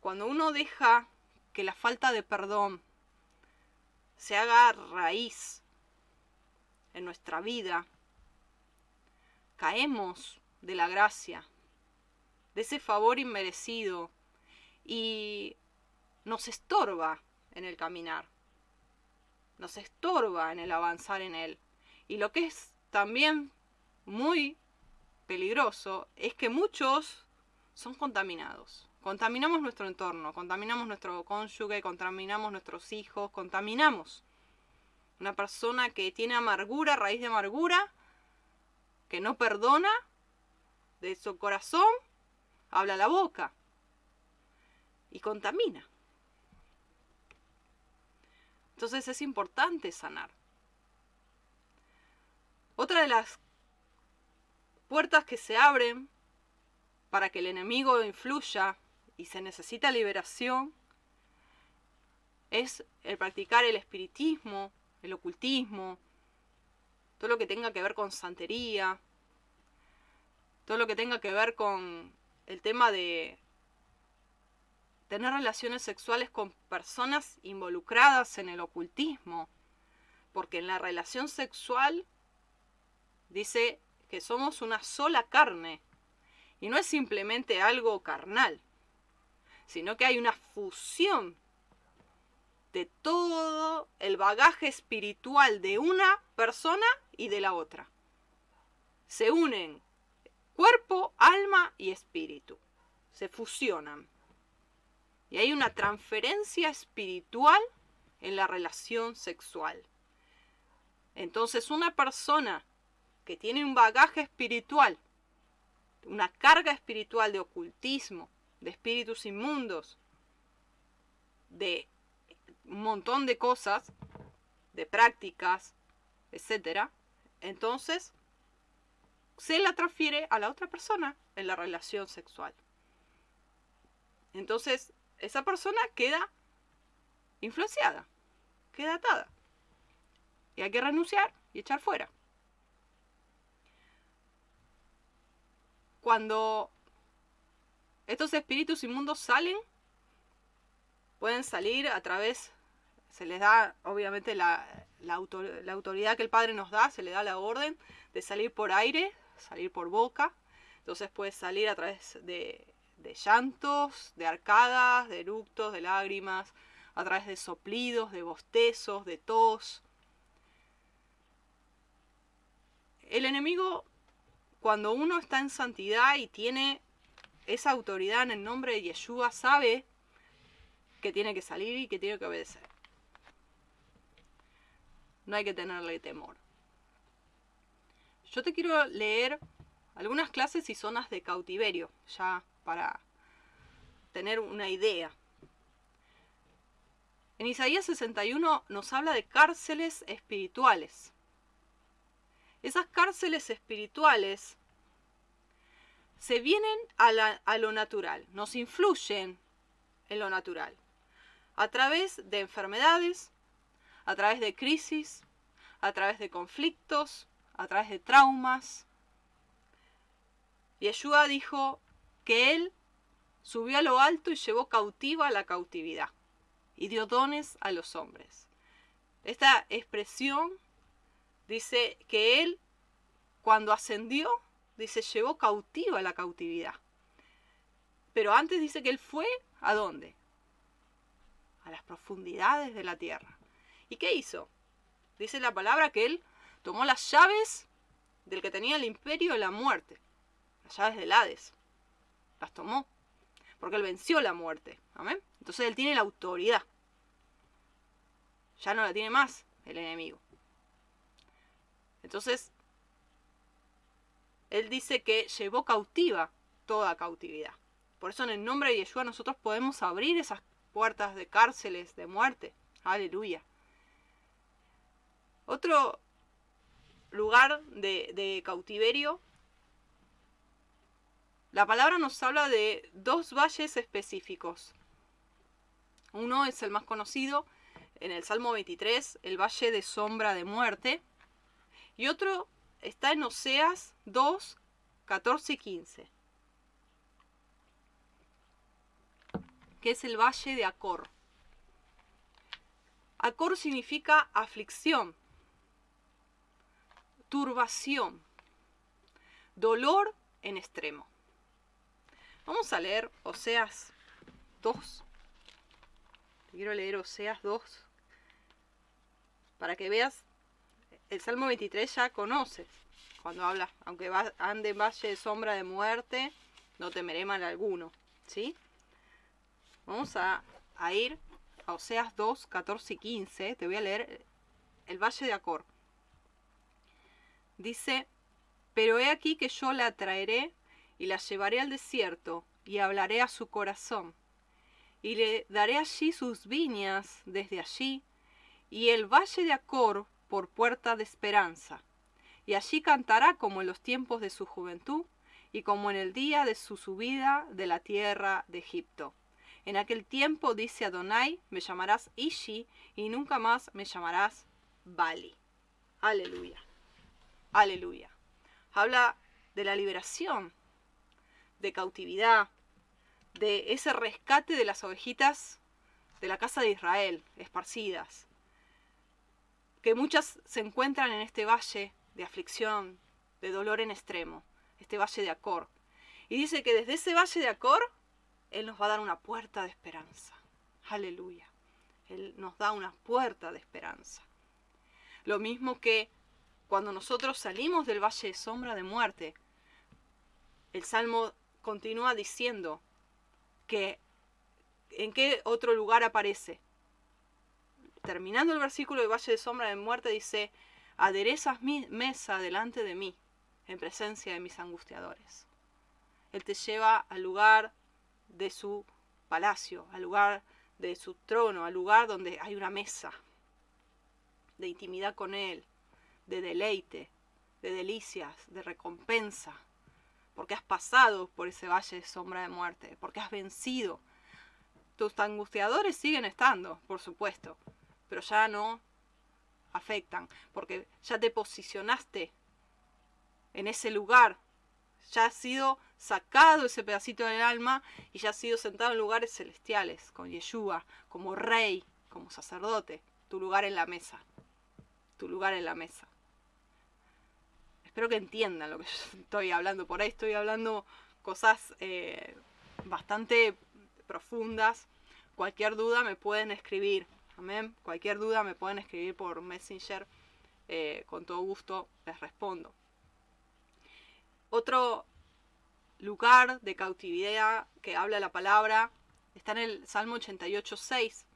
Cuando uno deja que la falta de perdón se haga raíz en nuestra vida, caemos de la gracia, de ese favor inmerecido y nos estorba en el caminar, nos estorba en el avanzar en él. Y lo que es también muy peligroso es que muchos son contaminados. Contaminamos nuestro entorno, contaminamos nuestro cónyuge, contaminamos nuestros hijos, contaminamos. Una persona que tiene amargura, raíz de amargura, que no perdona, de su corazón habla la boca y contamina. Entonces es importante sanar. Otra de las puertas que se abren para que el enemigo influya y se necesita liberación es el practicar el espiritismo, el ocultismo, todo lo que tenga que ver con santería, todo lo que tenga que ver con el tema de tener relaciones sexuales con personas involucradas en el ocultismo, porque en la relación sexual dice que somos una sola carne, y no es simplemente algo carnal, sino que hay una fusión de todo el bagaje espiritual de una persona y de la otra. Se unen cuerpo, alma y espíritu. Se fusionan. Y hay una transferencia espiritual en la relación sexual. Entonces una persona que tiene un bagaje espiritual, una carga espiritual de ocultismo, de espíritus inmundos, de un montón de cosas, de prácticas, etc. Entonces, se la transfiere a la otra persona en la relación sexual. Entonces, esa persona queda influenciada, queda atada. Y hay que renunciar y echar fuera. Cuando estos espíritus inmundos salen, pueden salir a través, se les da obviamente la, la, autoridad que el Padre nos da, se le da la orden de salir por aire, salir por boca, entonces puede salir a través de, llantos, de arcadas, de eructos, de lágrimas, a través de soplidos, de bostezos, de tos. El enemigo, cuando uno está en santidad y tiene esa autoridad en el nombre de Yeshua, sabe que tiene que salir y que tiene que obedecer. No hay que tenerle temor. Yo te quiero leer algunas clases y zonas de cautiverio, ya para tener una idea. En Isaías 61 nos habla de cárceles espirituales. Esas cárceles espirituales se vienen a, a, lo natural, nos influyen en lo natural, a través de enfermedades, a través de crisis, a través de conflictos, a través de traumas. Yeshua dijo que él subió a lo alto y llevó cautiva la cautividad y dio dones a los hombres. Esta expresión dice que él, cuando ascendió, dice, llevó cautiva la cautividad. Pero antes dice que él fue a dónde? A las profundidades de la tierra. ¿Y qué hizo? Dice la palabra que él tomó las llaves del que tenía el imperio de la muerte, las llaves del Hades. Las tomó, porque él venció la muerte. Amén. Entonces él tiene la autoridad. Ya no la tiene más el enemigo. Entonces, él dice que llevó cautiva toda cautividad. Por eso en el nombre de Yeshua nosotros podemos abrir esas puertas de cárceles de muerte. Aleluya. Otro lugar de, cautiverio la palabra nos habla de dos valles específicos. Uno es el más conocido, en el Salmo 23, el valle de sombra de muerte. Y otro está en Oseas 2, 14 y 15. Que es el valle de Acor. Acor significa aflicción, turbación, dolor en extremo. Vamos a leer Oseas 2. Quiero leer Oseas 2 para que veas. El Salmo 23 ya conoces cuando habla, aunque ande en valle de sombra de muerte, no temeré mal alguno. ¿Sí? Vamos a, a ir a Oseas 2, 14 y 15. Te voy a leer el valle de Acor. Dice, pero he aquí que yo la traeré y la llevaré al desierto, y hablaré a su corazón, y le daré allí sus viñas desde allí, y el valle de Acor por puerta de esperanza, y allí cantará como en los tiempos de su juventud, y como en el día de su subida de la tierra de Egipto. En aquel tiempo, dice Adonai, me llamarás Ishi, y nunca más me llamarás Bali. Aleluya. Aleluya. Habla de la liberación de cautividad, de ese rescate de las ovejitas de la casa de Israel, esparcidas, que muchas se encuentran en este valle de aflicción, de dolor en extremo, este valle de Acor. Y dice que desde ese valle de Acor, Él nos va a dar una puerta de esperanza. Aleluya. Él nos da una puerta de esperanza. Lo mismo que cuando nosotros salimos del valle de sombra de muerte, el Salmo continúa diciendo que en qué otro lugar aparece. Terminando el versículo de Valle de Sombra de Muerte dice, aderezas mi mesa delante de mí, en presencia de mis angustiadores. Él te lleva al lugar de su palacio, al lugar de su trono, al lugar donde hay una mesa de intimidad con Él, de deleite, de delicias, de recompensa, porque has pasado por ese valle de sombra de muerte, porque has vencido. Tus angustiadores siguen estando, por supuesto, pero ya no afectan, porque ya te posicionaste en ese lugar, Ya ha sido sacado ese pedacito del alma y ya ha sido sentado en lugares celestiales, con Yeshua, como rey, como sacerdote, tu lugar en la mesa. Tu lugar en la mesa. Espero que entiendan lo que yo estoy hablando. Por ahí estoy hablando cosas eh, bastante profundas. Cualquier duda me pueden escribir. Amén. Cualquier duda me pueden escribir por Messenger. Eh, con todo gusto les respondo. Otro lugar de cautividad que habla la palabra está en el Salmo 88.6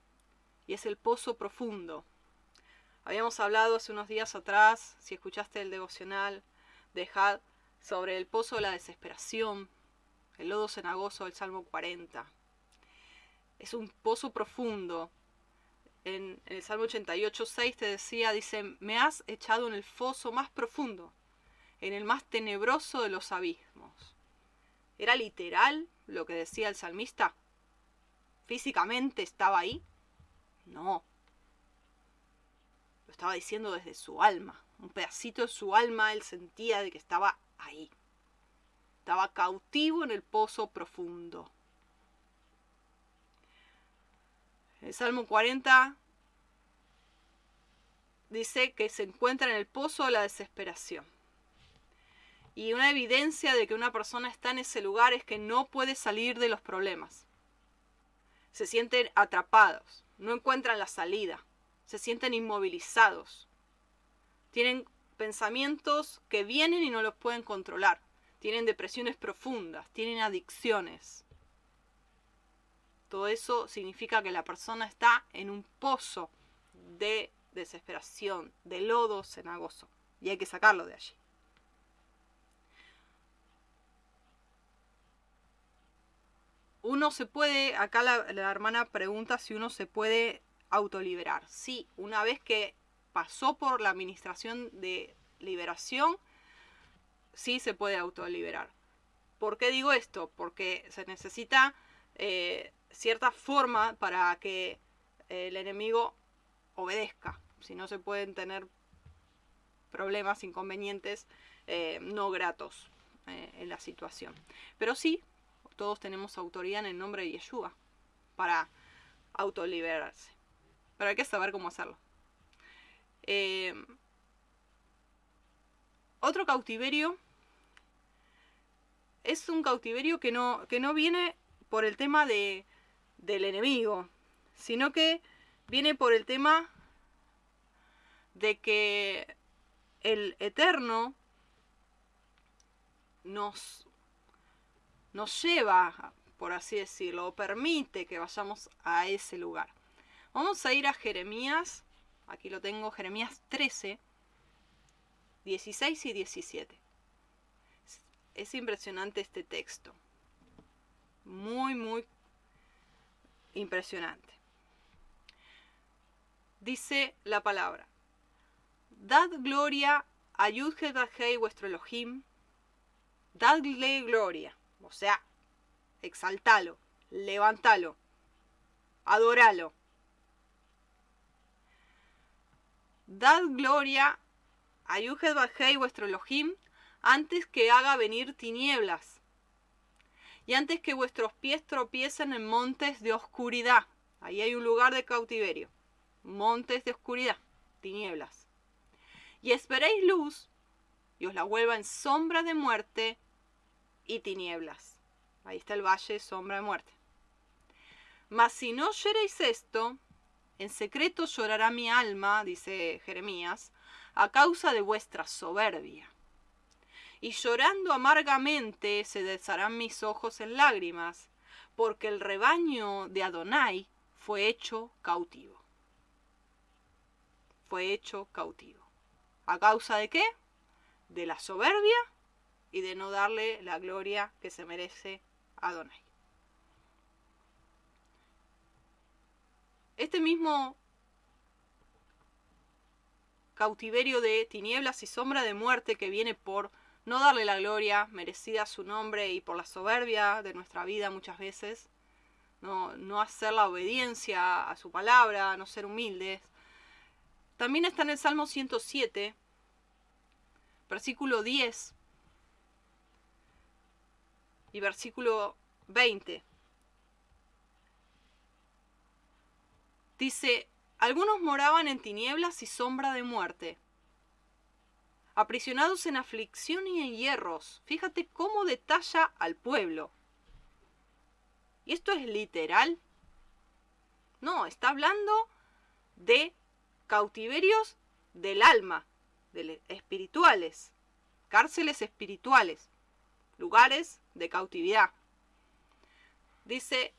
y es el pozo profundo. Habíamos hablado hace unos días atrás, si escuchaste el devocional de Had, sobre el pozo de la desesperación, el lodo cenagoso del Salmo 40. Es un pozo profundo. En, en el Salmo 88.6 te decía, dice, me has echado en el foso más profundo, en el más tenebroso de los abismos. ¿Era literal lo que decía el salmista? ¿Físicamente estaba ahí? No, estaba diciendo desde su alma. Un pedacito de su alma él sentía de que estaba ahí. Estaba cautivo en el pozo profundo. El Salmo 40 dice que se encuentra en el pozo de la desesperación. Y una evidencia de que una persona está en ese lugar es que no puede salir de los problemas. Se sienten atrapados, no encuentran la salida se sienten inmovilizados. Tienen pensamientos que vienen y no los pueden controlar. Tienen depresiones profundas, tienen adicciones. Todo eso significa que la persona está en un pozo de desesperación, de lodo cenagoso. Y hay que sacarlo de allí. Uno se puede, acá la, la hermana pregunta si uno se puede autoliberar. Sí, una vez que pasó por la administración de liberación, sí se puede autoliberar. ¿Por qué digo esto? Porque se necesita eh, cierta forma para que el enemigo obedezca. Si no se pueden tener problemas, inconvenientes eh, no gratos eh, en la situación. Pero sí, todos tenemos autoridad en el nombre de Yeshua para autoliberarse pero hay que saber cómo hacerlo. Eh, otro cautiverio es un cautiverio que no, que no viene por el tema de, del enemigo, sino que viene por el tema de que el Eterno nos, nos lleva, por así decirlo, o permite que vayamos a ese lugar. Vamos a ir a Jeremías, aquí lo tengo, Jeremías 13, 16 y 17. Es impresionante este texto. Muy, muy impresionante. Dice la palabra, Dad gloria a Yud vuestro Elohim, dadle gloria, o sea, exaltalo, levantalo, adoralo. Dad gloria a Yuhed Bajei vuestro Elohim antes que haga venir tinieblas y antes que vuestros pies tropiecen en montes de oscuridad. Ahí hay un lugar de cautiverio. Montes de oscuridad, tinieblas. Y esperéis luz y os la vuelva en sombra de muerte y tinieblas. Ahí está el valle, sombra de muerte. Mas si no oyereis esto, en secreto llorará mi alma, dice Jeremías, a causa de vuestra soberbia. Y llorando amargamente se desharán mis ojos en lágrimas, porque el rebaño de Adonai fue hecho cautivo. Fue hecho cautivo. ¿A causa de qué? De la soberbia y de no darle la gloria que se merece Adonai. Este mismo cautiverio de tinieblas y sombra de muerte que viene por no darle la gloria merecida a su nombre y por la soberbia de nuestra vida muchas veces, no, no hacer la obediencia a su palabra, no ser humildes. También está en el Salmo 107, versículo 10. y versículo 20. Dice, algunos moraban en tinieblas y sombra de muerte, aprisionados en aflicción y en hierros. Fíjate cómo detalla al pueblo. ¿Y esto es literal? No, está hablando de cautiverios del alma, de espirituales, cárceles espirituales, lugares de cautividad. Dice,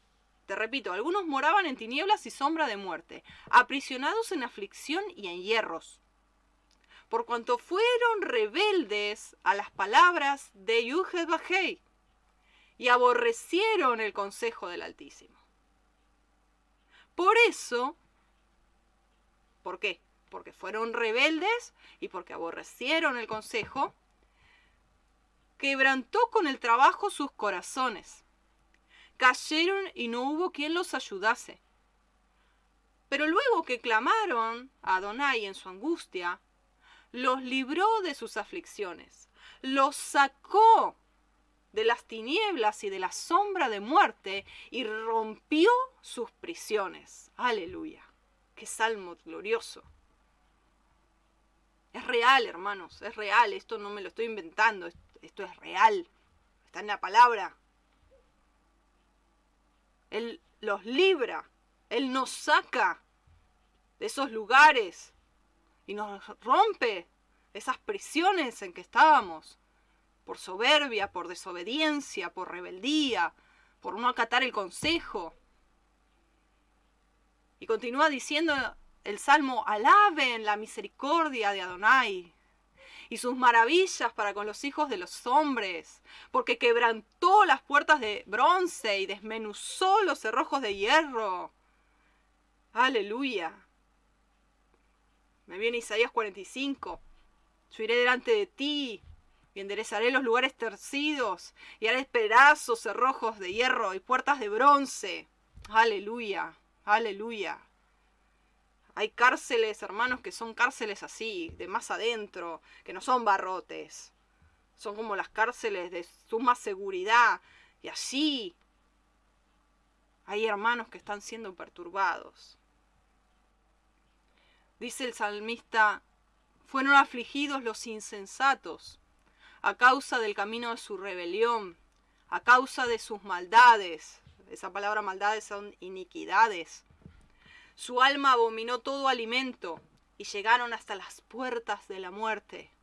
te repito, algunos moraban en tinieblas y sombra de muerte, aprisionados en aflicción y en hierros, por cuanto fueron rebeldes a las palabras de Yuhed Bajei y aborrecieron el consejo del Altísimo. Por eso, ¿por qué? Porque fueron rebeldes y porque aborrecieron el consejo, quebrantó con el trabajo sus corazones. Cayeron y no hubo quien los ayudase. Pero luego que clamaron a Adonai en su angustia, los libró de sus aflicciones, los sacó de las tinieblas y de la sombra de muerte y rompió sus prisiones. Aleluya. Qué salmo glorioso. Es real, hermanos, es real. Esto no me lo estoy inventando, esto es real. Está en la palabra. Él los libra, Él nos saca de esos lugares y nos rompe esas prisiones en que estábamos por soberbia, por desobediencia, por rebeldía, por no acatar el consejo. Y continúa diciendo el Salmo, alaben la misericordia de Adonai y sus maravillas para con los hijos de los hombres, porque quebrantó las puertas de bronce y desmenuzó los cerrojos de hierro. Aleluya. Me viene Isaías 45. Yo iré delante de ti y enderezaré los lugares tercidos, y haré pedazos cerrojos de hierro y puertas de bronce. Aleluya, aleluya. Hay cárceles, hermanos, que son cárceles así, de más adentro, que no son barrotes. Son como las cárceles de suma seguridad. Y así hay hermanos que están siendo perturbados. Dice el salmista, fueron afligidos los insensatos a causa del camino de su rebelión, a causa de sus maldades. Esa palabra maldades son iniquidades. Su alma abominó todo alimento y llegaron hasta las puertas de la muerte.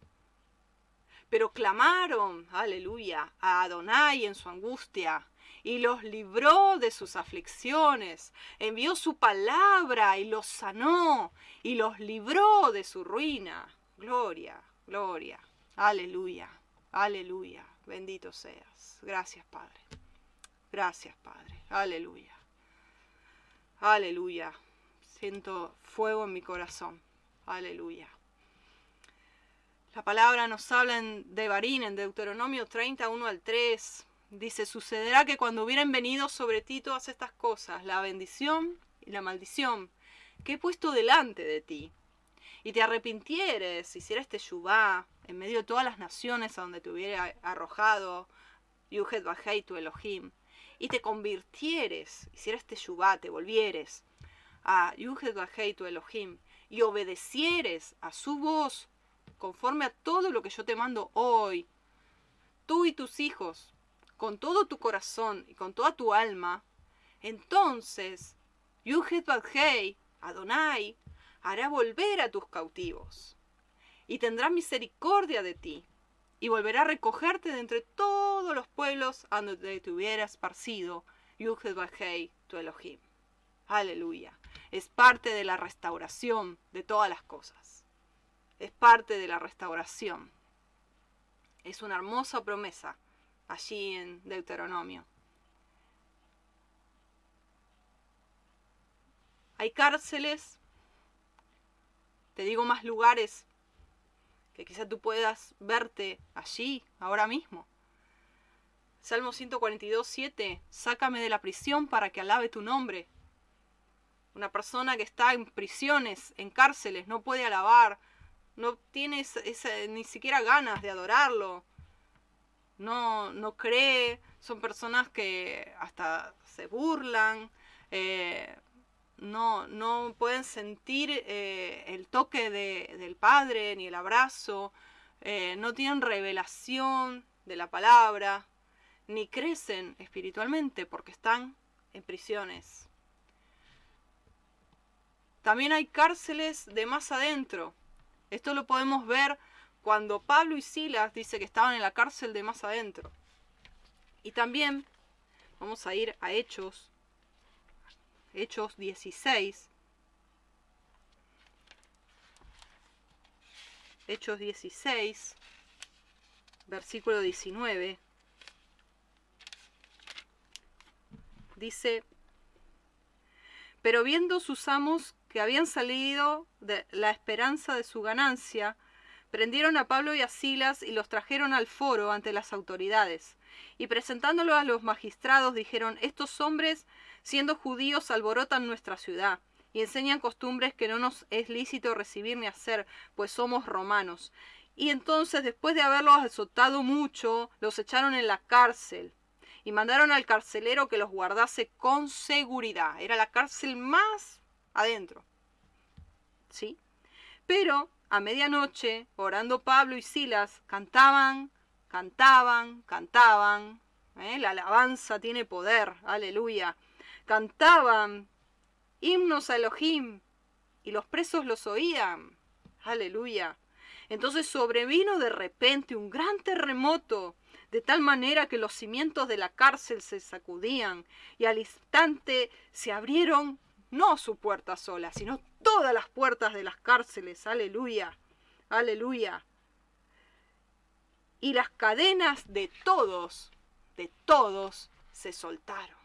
Pero clamaron, aleluya, a Adonai en su angustia y los libró de sus aflicciones, envió su palabra y los sanó y los libró de su ruina. Gloria, gloria, aleluya. Aleluya. Bendito seas. Gracias, Padre. Gracias, Padre. Aleluya. Aleluya. Siento fuego en mi corazón. Aleluya. La palabra nos habla en Devarín, en Deuteronomio 30, 1 al 3. Dice, sucederá que cuando hubieran venido sobre ti todas estas cosas, la bendición y la maldición, que he puesto delante de ti, y te arrepintieres, hicieras yubá en medio de todas las naciones a donde te hubiera arrojado Yuhet Bajei tu Elohim, y te convirtieres, hicieras yubá, te volvieres a Yuhet Bajei tu Elohim, y obedecieres a su voz conforme a todo lo que yo te mando hoy, tú y tus hijos, con todo tu corazón y con toda tu alma, entonces Yuhet Bajei, Adonai, hará volver a tus cautivos, y tendrá misericordia de ti, y volverá a recogerte de entre todos los pueblos a donde te hubieras esparcido, Yuhed tu Elohim. Aleluya. Es parte de la restauración de todas las cosas. Es parte de la restauración. Es una hermosa promesa allí en Deuteronomio. Hay cárceles te digo más lugares que quizá tú puedas verte allí, ahora mismo. Salmo 142, 7. Sácame de la prisión para que alabe tu nombre. Una persona que está en prisiones, en cárceles, no puede alabar, no tiene ni siquiera ganas de adorarlo, no, no cree, son personas que hasta se burlan, eh, no, no pueden sentir eh, el toque del Padre ni el abrazo, eh, no tienen revelación de la palabra, ni crecen espiritualmente porque están en prisiones. También hay cárceles de más adentro. Esto lo podemos ver cuando Pablo y Silas dice que estaban en la cárcel de más adentro. Y también vamos a ir a Hechos, Hechos 16. Hechos 16, versículo 19. Dice, pero viendo sus amos que habían salido de la esperanza de su ganancia, prendieron a Pablo y a Silas y los trajeron al foro ante las autoridades. Y presentándolo a los magistrados dijeron, estos hombres, siendo judíos, alborotan nuestra ciudad y enseñan costumbres que no nos es lícito recibir ni hacer, pues somos romanos. Y entonces, después de haberlos azotado mucho, los echaron en la cárcel y mandaron al carcelero que los guardase con seguridad. Era la cárcel más adentro. ¿Sí? Pero a medianoche, orando Pablo y Silas, cantaban, cantaban, cantaban. ¿eh? La alabanza tiene poder, aleluya. Cantaban himnos a Elohim y los presos los oían, aleluya. Entonces sobrevino de repente un gran terremoto, de tal manera que los cimientos de la cárcel se sacudían y al instante se abrieron no su puerta sola, sino todas las puertas de las cárceles, aleluya, aleluya. Y las cadenas de todos, de todos, se soltaron.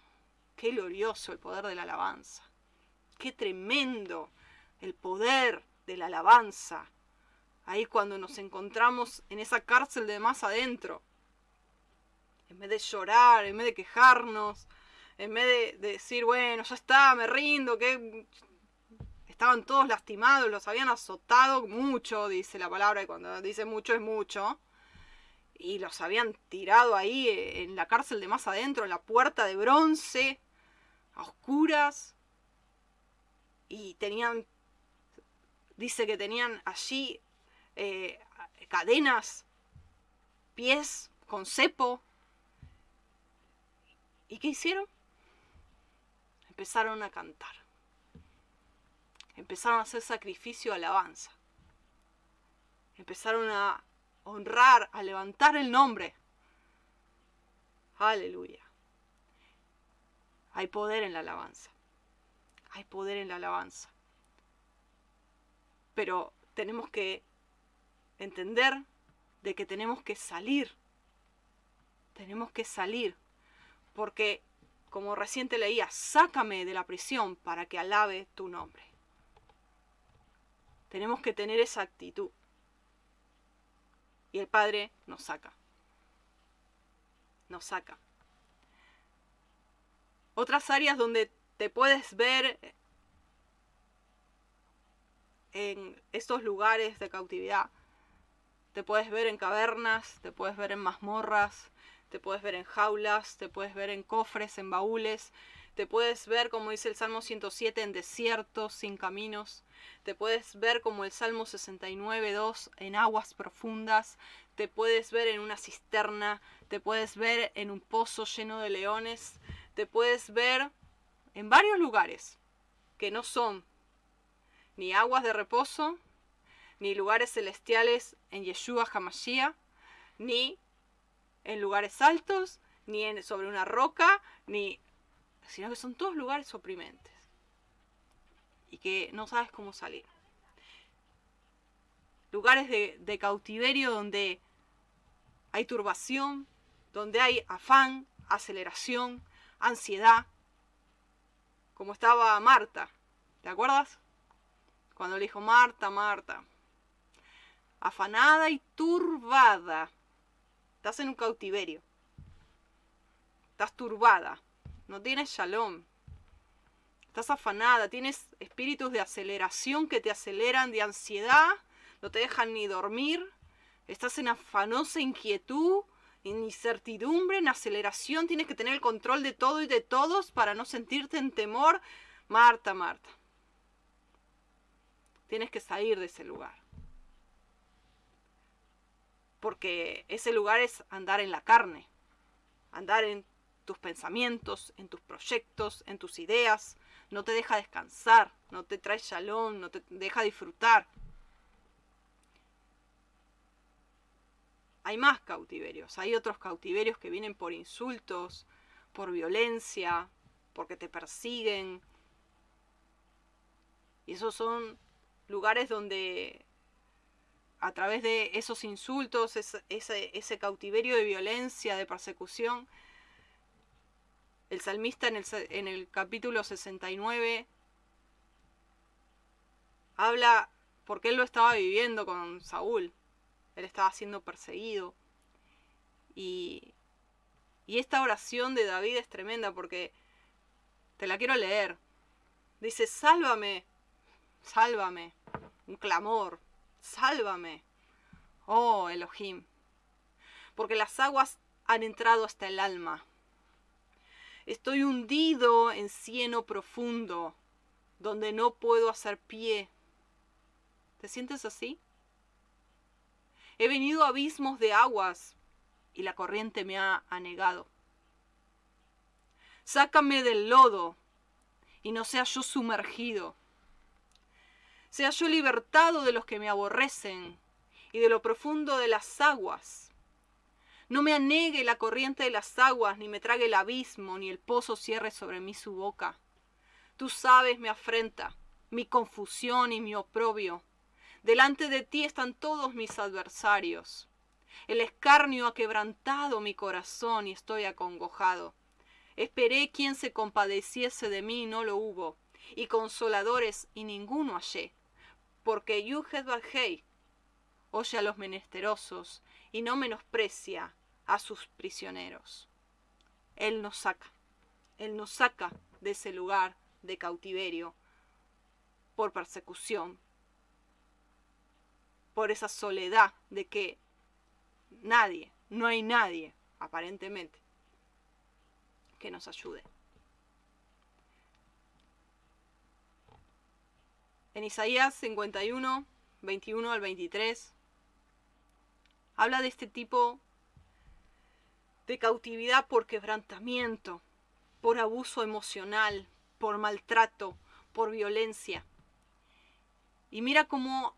Qué glorioso el poder de la alabanza. Qué tremendo el poder de la alabanza. Ahí cuando nos encontramos en esa cárcel de más adentro. En vez de llorar, en vez de quejarnos, en vez de, decir, bueno, ya está, me rindo, que estaban todos lastimados, los habían azotado mucho, dice la palabra, y cuando dice mucho es mucho, y los habían tirado ahí eh, en la cárcel de más adentro, en la puerta de bronce, a oscuras, y tenían, dice que tenían allí eh, cadenas, pies con cepo. ¿Y qué hicieron? Empezaron a cantar. Empezaron a hacer sacrificio, alabanza. Empezaron a honrar, a levantar el nombre. Aleluya. Hay poder en la alabanza. Hay poder en la alabanza. Pero tenemos que entender de que tenemos que salir. Tenemos que salir. Porque como reciente leía, sácame de la prisión para que alabe tu nombre. Tenemos que tener esa actitud. Y el Padre nos saca. Nos saca. Otras áreas donde te puedes ver en estos lugares de cautividad. Te puedes ver en cavernas, te puedes ver en mazmorras, te puedes ver en jaulas, te puedes ver en cofres, en baúles, te puedes ver, como dice el Salmo 107, en desiertos, sin caminos, te puedes ver como el Salmo 69, 2, en aguas profundas, te puedes ver en una cisterna, te puedes ver en un pozo lleno de leones, te puedes ver en varios lugares que no son ni aguas de reposo, ni lugares celestiales en Yeshua Hamashiach, ni en lugares altos, ni sobre una roca, ni sino que son todos lugares oprimentes y que no sabes cómo salir. Lugares de, de cautiverio donde hay turbación, donde hay afán, aceleración, ansiedad, como estaba Marta, ¿te acuerdas? Cuando le dijo Marta, Marta, afanada y turbada Estás en un cautiverio. Estás turbada. No tienes shalom. Estás afanada. Tienes espíritus de aceleración que te aceleran, de ansiedad. No te dejan ni dormir. Estás en afanosa inquietud. en incertidumbre, en aceleración, tienes que tener el control de todo y de todos para no sentirte en temor. Marta, Marta, tienes que salir de ese lugar. Porque ese lugar es andar en la carne, andar en tus pensamientos, en tus proyectos, en tus ideas. No te deja descansar, no te trae shalom, no te deja disfrutar. hay más cautiverios, hay otros cautiverios que vienen por insultos, por violencia, porque te persiguen. Y esos son lugares donde a través de esos insultos, ese, ese, cautiverio de violencia, de persecución, el salmista en el, en el capítulo 69 habla porque él lo estaba viviendo con Saúl él estaba siendo perseguido. Y, y esta oración de David es tremenda porque te la quiero leer. Dice, sálvame, sálvame. Un clamor, sálvame. Oh, Elohim. Porque las aguas han entrado hasta el alma. Estoy hundido en cieno profundo, donde no puedo hacer pie. ¿Te sientes así? He venido a abismos de aguas y la corriente me ha anegado. Sácame del lodo y no sea yo sumergido. Sea yo libertado de los que me aborrecen y de lo profundo de las aguas. No me anegue la corriente de las aguas, ni me trague el abismo, ni el pozo cierre sobre mí su boca. Tú sabes mi afrenta, mi confusión y mi oprobio. Delante de ti están todos mis adversarios. El escarnio ha quebrantado mi corazón y estoy acongojado. Esperé quien se compadeciese de mí y no lo hubo, y consoladores y ninguno hallé. Porque Yuhed Bajei oye a los menesterosos y no menosprecia a sus prisioneros. Él nos saca, Él nos saca de ese lugar de cautiverio por persecución, por esa soledad de que nadie, no hay nadie, aparentemente, que nos ayude. En Isaías 51, 21 al 23, habla de este tipo de cautividad por quebrantamiento, por abuso emocional, por maltrato, por violencia. Y mira cómo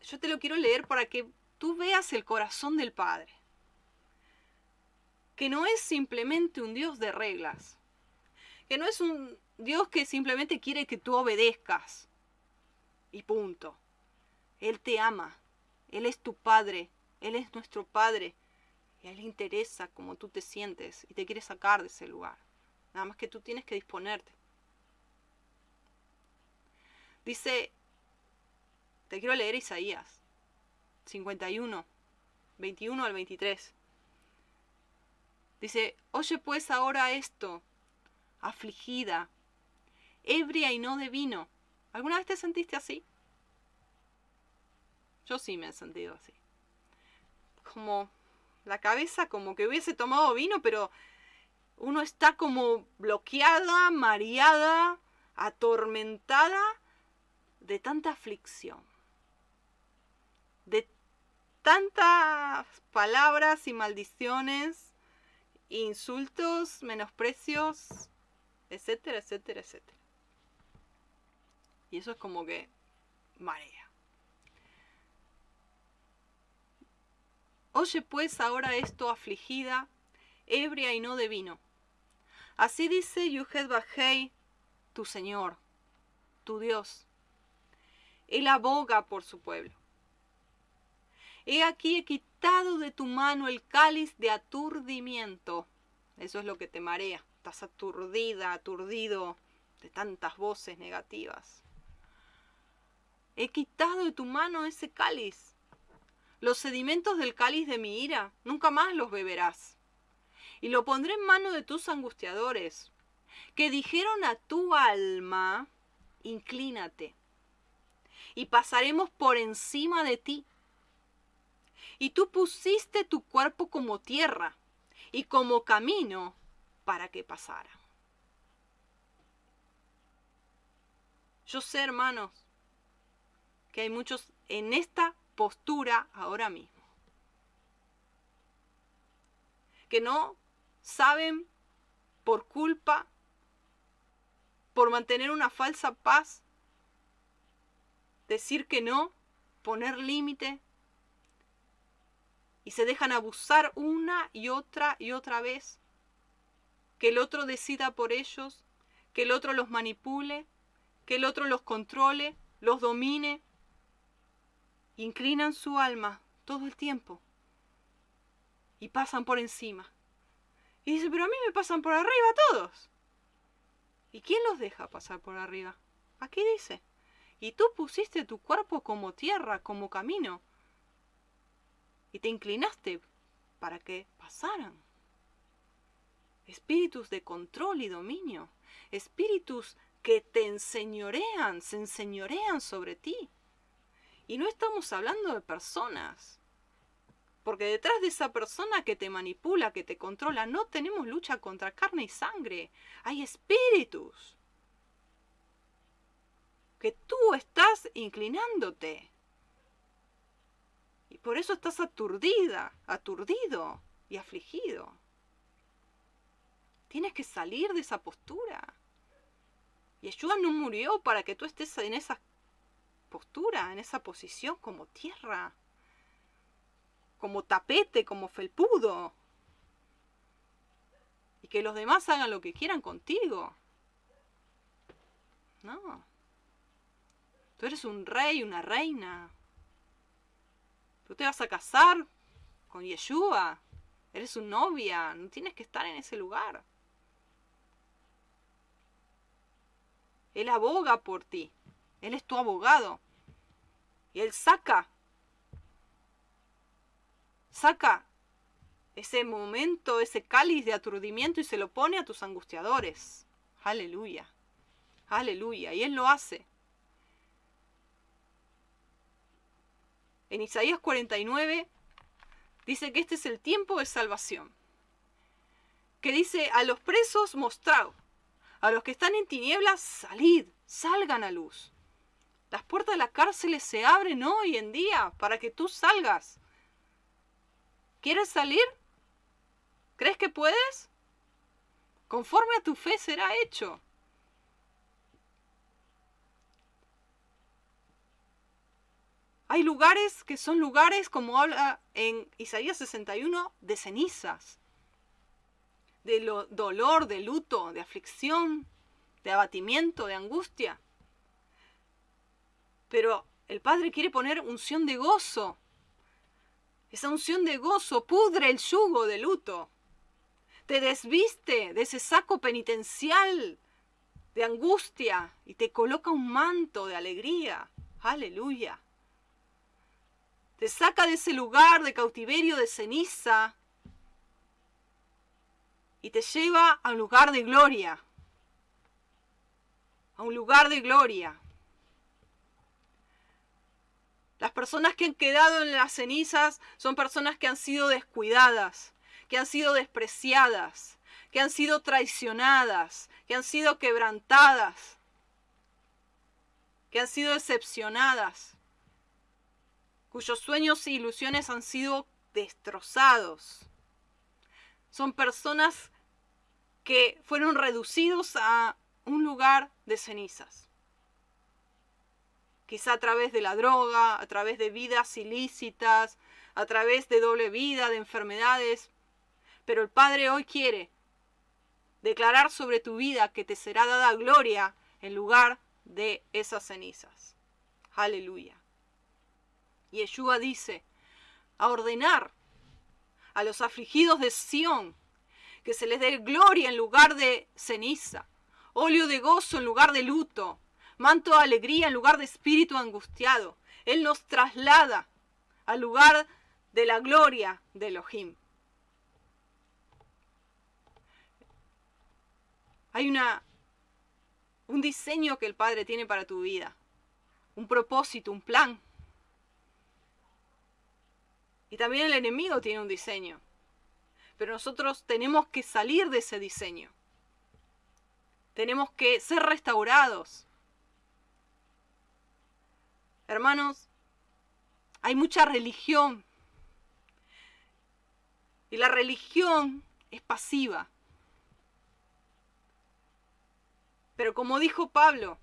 yo te lo quiero leer para que tú veas el corazón del Padre. Que no es simplemente un Dios de reglas. Que no es un Dios que simplemente quiere que tú obedezcas. Y punto. Él te ama. Él es tu Padre. Él es nuestro Padre. Y a Él le interesa cómo tú te sientes y te quiere sacar de ese lugar. Nada más que tú tienes que disponerte. Dice te quiero leer Isaías 51, 21 al 23. Dice, oye pues ahora esto, afligida, ebria y no de vino. ¿Alguna vez te sentiste así? Yo sí me he sentido así. Como la cabeza como que hubiese tomado vino, pero uno está como bloqueada, mareada, atormentada de tanta aflicción de tantas palabras y maldiciones, insultos, menosprecios, etcétera, etcétera, etcétera. Y eso es como que marea. Oye pues ahora esto afligida, ebria y no de vino. Así dice Yuhed Bajei, tu Señor, tu Dios. Él aboga por su pueblo. He aquí he quitado de tu mano el cáliz de aturdimiento. Eso es lo que te marea. Estás aturdida, aturdido de tantas voces negativas. He quitado de tu mano ese cáliz. Los sedimentos del cáliz de mi ira, nunca más los beberás. Y lo pondré en mano de tus angustiadores, que dijeron a tu alma, inclínate, y pasaremos por encima de ti Y tú pusiste tu cuerpo como tierra y como camino para que pasara. Yo sé, hermanos, que hay muchos en esta postura ahora mismo. Que no saben por culpa, por mantener una falsa paz, decir que no, poner límite, y se dejan abusar una y otra y otra vez, que el otro decida por ellos, que el otro los manipule, que el otro los controle, los domine, inclinan su alma todo el tiempo y pasan por encima. Y dice, pero a mí me pasan por arriba todos. ¿Y quién los deja pasar por arriba? Aquí dice, y tú pusiste tu cuerpo como tierra, como camino, y te inclinaste para que pasaran. Espíritus de control y dominio, espíritus que te enseñorean, se enseñorean sobre ti. Y no estamos hablando de personas, porque detrás de esa persona que te manipula, que te controla, no tenemos lucha contra carne y sangre, hay espíritus que tú estás inclinándote. Y por eso estás aturdida, aturdido y afligido. Tienes que salir de esa postura. Y Yeshua no murió para que tú estés en esa postura, en esa posición como tierra, como tapete, como felpudo. Y que los demás hagan lo que quieran contigo. No. Tú eres un rey, una reina. Tú te vas a casar con Yeshua. Eres su novia. No tienes que estar en ese lugar. Él aboga por ti. Él es tu abogado. Y Él saca. Saca ese momento, ese cáliz de aturdimiento y se lo pone a tus angustiadores. Aleluya. Aleluya. Y Él lo hace. En Isaías 49 dice que este es el tiempo de salvación. Que dice, a los presos mostrad, a los que están en tinieblas salid, salgan a luz. Las puertas de las cárceles se abren hoy en día para que tú salgas. ¿Quieres salir? ¿Crees que puedes? Conforme a tu fe será hecho. Hay lugares que son lugares, como habla en Isaías 61, de cenizas, de dolor, de luto, de aflicción, de abatimiento, de angustia. Pero el Padre quiere poner unción de gozo. Esa unción de gozo pudre el yugo de luto. Te desviste de ese saco penitencial de angustia y te coloca un manto de alegría. Aleluya. Te saca de ese lugar de cautiverio de ceniza y te lleva a un lugar de gloria. A un lugar de gloria. Las personas que han quedado en las cenizas son personas que han sido descuidadas, que han sido despreciadas, que han sido traicionadas, que han sido quebrantadas, que han sido decepcionadas cuyos sueños e ilusiones han sido destrozados. Son personas que fueron reducidos a un lugar de cenizas. Quizá a través de la droga, a través de vidas ilícitas, a través de doble vida, de enfermedades. Pero el Padre hoy quiere declarar sobre tu vida que te será dada gloria en lugar de esas cenizas. Aleluya. Yeshua dice, a ordenar a los afligidos de Sión que se les dé gloria en lugar de ceniza, óleo de gozo en lugar de luto, manto de alegría en lugar de espíritu angustiado. Él nos traslada al lugar de la gloria de Elohim. Hay una, un diseño que el Padre tiene para tu vida, un propósito, un plan. Y también el enemigo tiene un diseño. Pero nosotros tenemos que salir de ese diseño. Tenemos que ser restaurados. Hermanos, hay mucha religión. Y la religión es pasiva. Pero como dijo Pablo,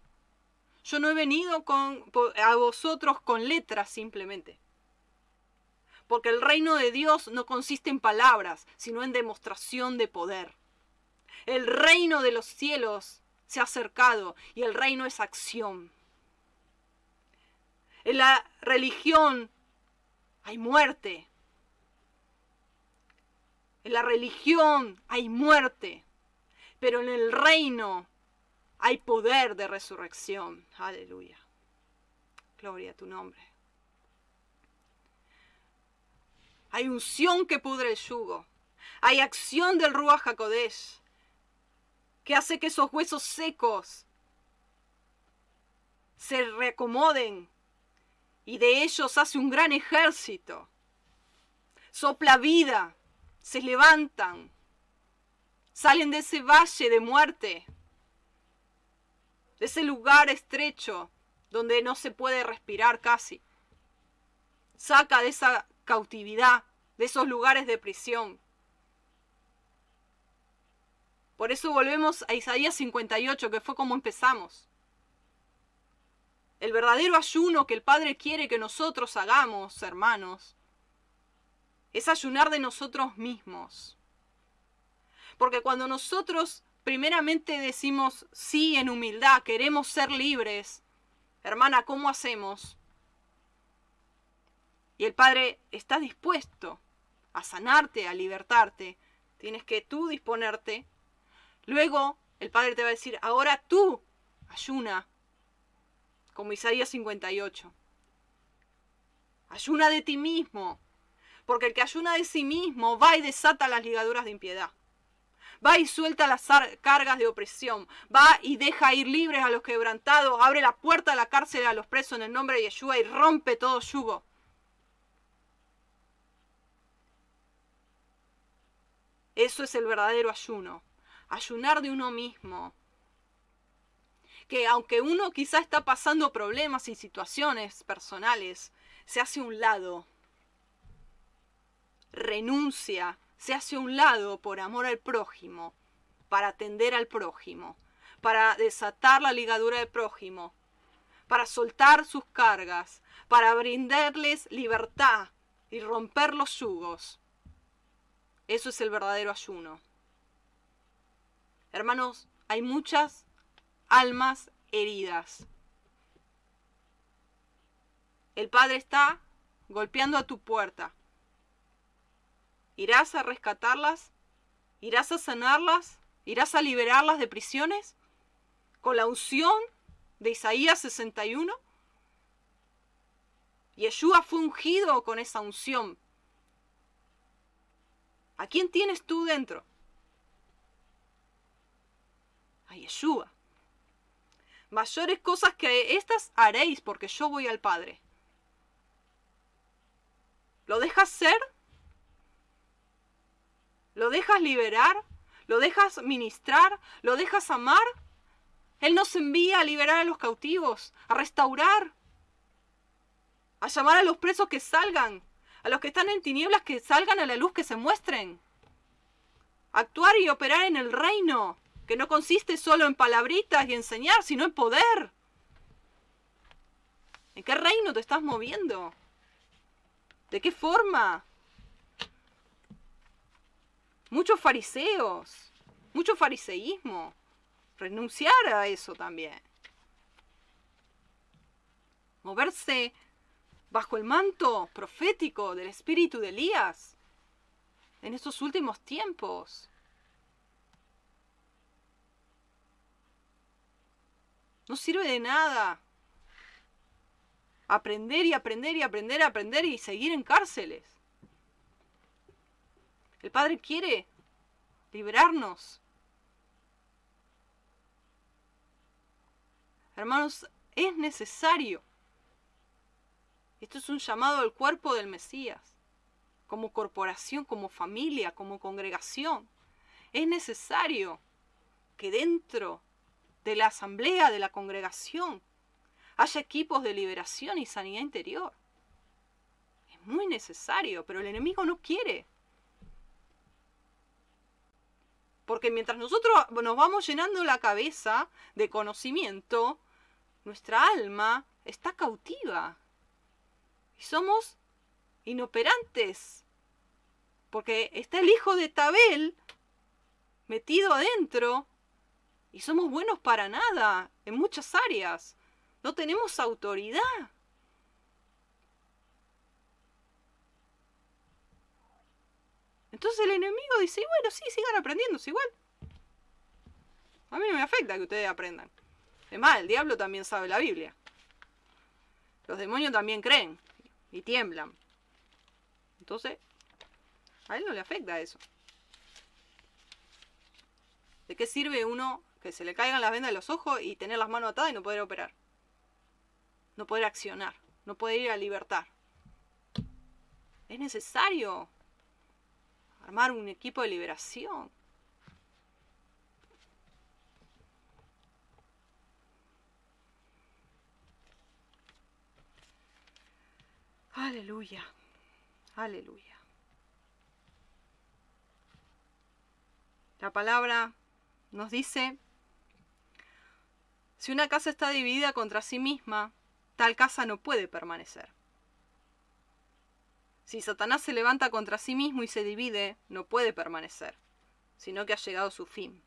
yo no he venido con, a vosotros con letras simplemente. Porque el reino de Dios no consiste en palabras, sino en demostración de poder. El reino de los cielos se ha acercado y el reino es acción. En la religión hay muerte. En la religión hay muerte. Pero en el reino hay poder de resurrección. Aleluya. Gloria a tu nombre. Hay unción que pudre el yugo. Hay acción del Ruach HaKodesh que hace que esos huesos secos se reacomoden y de ellos hace un gran ejército. Sopla vida, se levantan, salen de ese valle de muerte de ese lugar estrecho donde no se puede respirar casi. Saca de esa cautividad, de esos lugares de prisión. Por eso volvemos a Isaías 58, que fue como empezamos. El verdadero ayuno que el Padre quiere que nosotros hagamos, hermanos, es ayunar de nosotros mismos. Porque cuando nosotros primeramente decimos sí en humildad, queremos ser libres, hermana, ¿cómo hacemos? Y el Padre está dispuesto a sanarte, a libertarte. Tienes que tú disponerte. Luego el Padre te va a decir, ahora tú ayuna, como Isaías 58. Ayuna de ti mismo, porque el que ayuna de sí mismo va y desata las ligaduras de impiedad. Va y suelta las cargas de opresión. Va y deja ir libres a los quebrantados. Abre la puerta de la cárcel a los presos en el nombre de Yeshua y rompe todo yugo. Eso es el verdadero ayuno. Ayunar de uno mismo. Que aunque uno quizá está pasando problemas y situaciones personales, se hace un lado. Renuncia se hace un lado por amor al prójimo, para atender al prójimo, para desatar la ligadura del prójimo, para soltar sus cargas, para brindarles libertad y romper los yugos. Eso es el verdadero ayuno. Hermanos, hay muchas almas heridas. El Padre está golpeando a tu puerta ¿Irás a rescatarlas? ¿Irás a sanarlas? ¿Irás a liberarlas de prisiones? ¿Con la unción de Isaías 61? Yeshua fue ungido con esa unción. ¿A quién tienes tú dentro? A Yeshua. Mayores cosas que estas haréis porque yo voy al Padre. ¿Lo dejas ser? ¿Lo dejas liberar? ¿Lo dejas ministrar? ¿Lo dejas amar? Él nos envía a liberar a los cautivos, a restaurar, a llamar a los presos que salgan, a los que están en tinieblas que salgan a la luz, que se muestren. Actuar y operar en el reino, que no consiste solo en palabritas y enseñar, sino en poder. ¿En qué reino te estás moviendo? ¿De qué forma? muchos fariseos, mucho fariseísmo. Renunciar a eso también. Moverse bajo el manto profético del espíritu de Elías en estos últimos tiempos. No sirve de nada aprender y aprender y aprender y aprender y seguir en cárceles. El Padre quiere liberarnos. Hermanos, es necesario. Esto es un llamado al cuerpo del Mesías. como corporación, como familia, como congregación. Es necesario que dentro de la asamblea, de la congregación, haya equipos de liberación y sanidad interior. Es muy necesario, pero el enemigo no quiere. Porque mientras nosotros nos vamos llenando la cabeza de conocimiento, nuestra alma está cautiva. Y somos inoperantes. Porque está el hijo de Tabel metido adentro y somos buenos para nada en muchas áreas. No tenemos autoridad. Entonces el enemigo dice, bueno, sí, sigan aprendiendo, igual. A mí no me afecta que ustedes aprendan. Es más, el diablo también sabe la Biblia. Los demonios también creen y tiemblan. Entonces, a él no le afecta eso. ¿De qué sirve uno que se le caigan las vendas de los ojos y tener las manos atadas y no poder operar? No poder accionar, no poder ir a libertad. Es necesario armar un equipo de liberación. Aleluya, aleluya. La palabra nos dice, si una casa está dividida contra sí misma, tal casa no puede permanecer. Si Satanás se levanta contra sí mismo y se divide, no puede permanecer, sino que ha llegado su fin.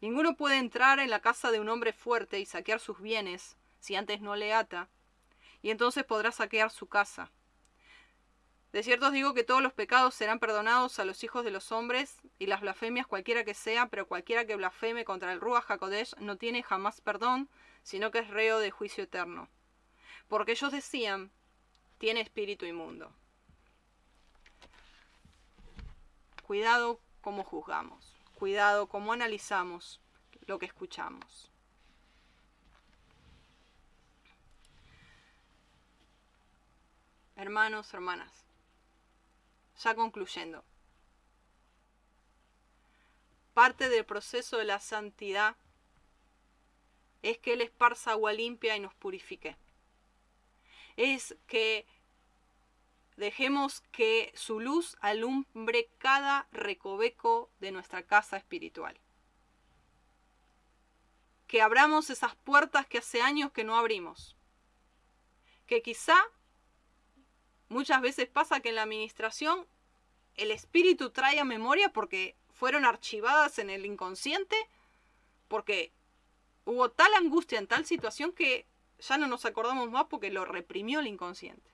Ninguno puede entrar en la casa de un hombre fuerte y saquear sus bienes si antes no le ata, y entonces podrá saquear su casa. De cierto os digo que todos los pecados serán perdonados a los hijos de los hombres, y las blasfemias cualquiera que sea, pero cualquiera que blasfeme contra el Ruach HaKodesh no tiene jamás perdón, sino que es reo de juicio eterno. Porque ellos decían, tiene espíritu inmundo. Cuidado cómo juzgamos, cuidado cómo analizamos lo que escuchamos. Hermanos, hermanas, ya concluyendo. Parte del proceso de la santidad es que Él esparza agua limpia y nos purifique. Es que dejemos que su luz alumbre cada recoveco de nuestra casa espiritual. Que abramos esas puertas que hace años que no abrimos. Que quizá muchas veces pasa que en la administración el espíritu trae a memoria porque fueron archivadas en el inconsciente, porque hubo tal angustia en tal situación que ya no nos acordamos más porque lo reprimió el inconsciente.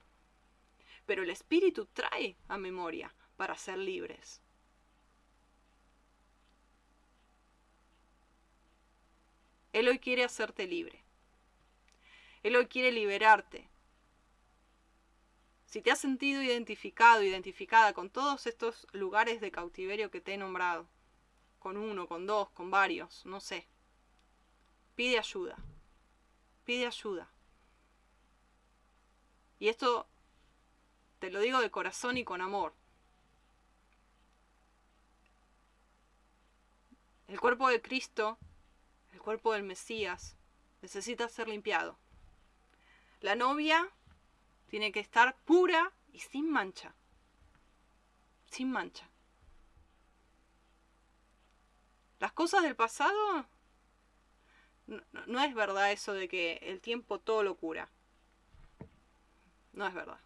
Pero el espíritu trae a memoria para ser libres. Él hoy quiere hacerte libre. Él hoy quiere liberarte. Si te has sentido identificado, identificada con todos estos lugares de cautiverio que te he nombrado, con uno, con dos, con varios, no sé, pide ayuda, pide ayuda. Y esto te lo digo de corazón y con amor. El cuerpo de Cristo, el cuerpo del Mesías, necesita ser limpiado. La novia tiene que estar pura y sin mancha. Sin mancha. Las cosas del pasado no, es verdad eso de que el tiempo todo lo cura. No es verdad.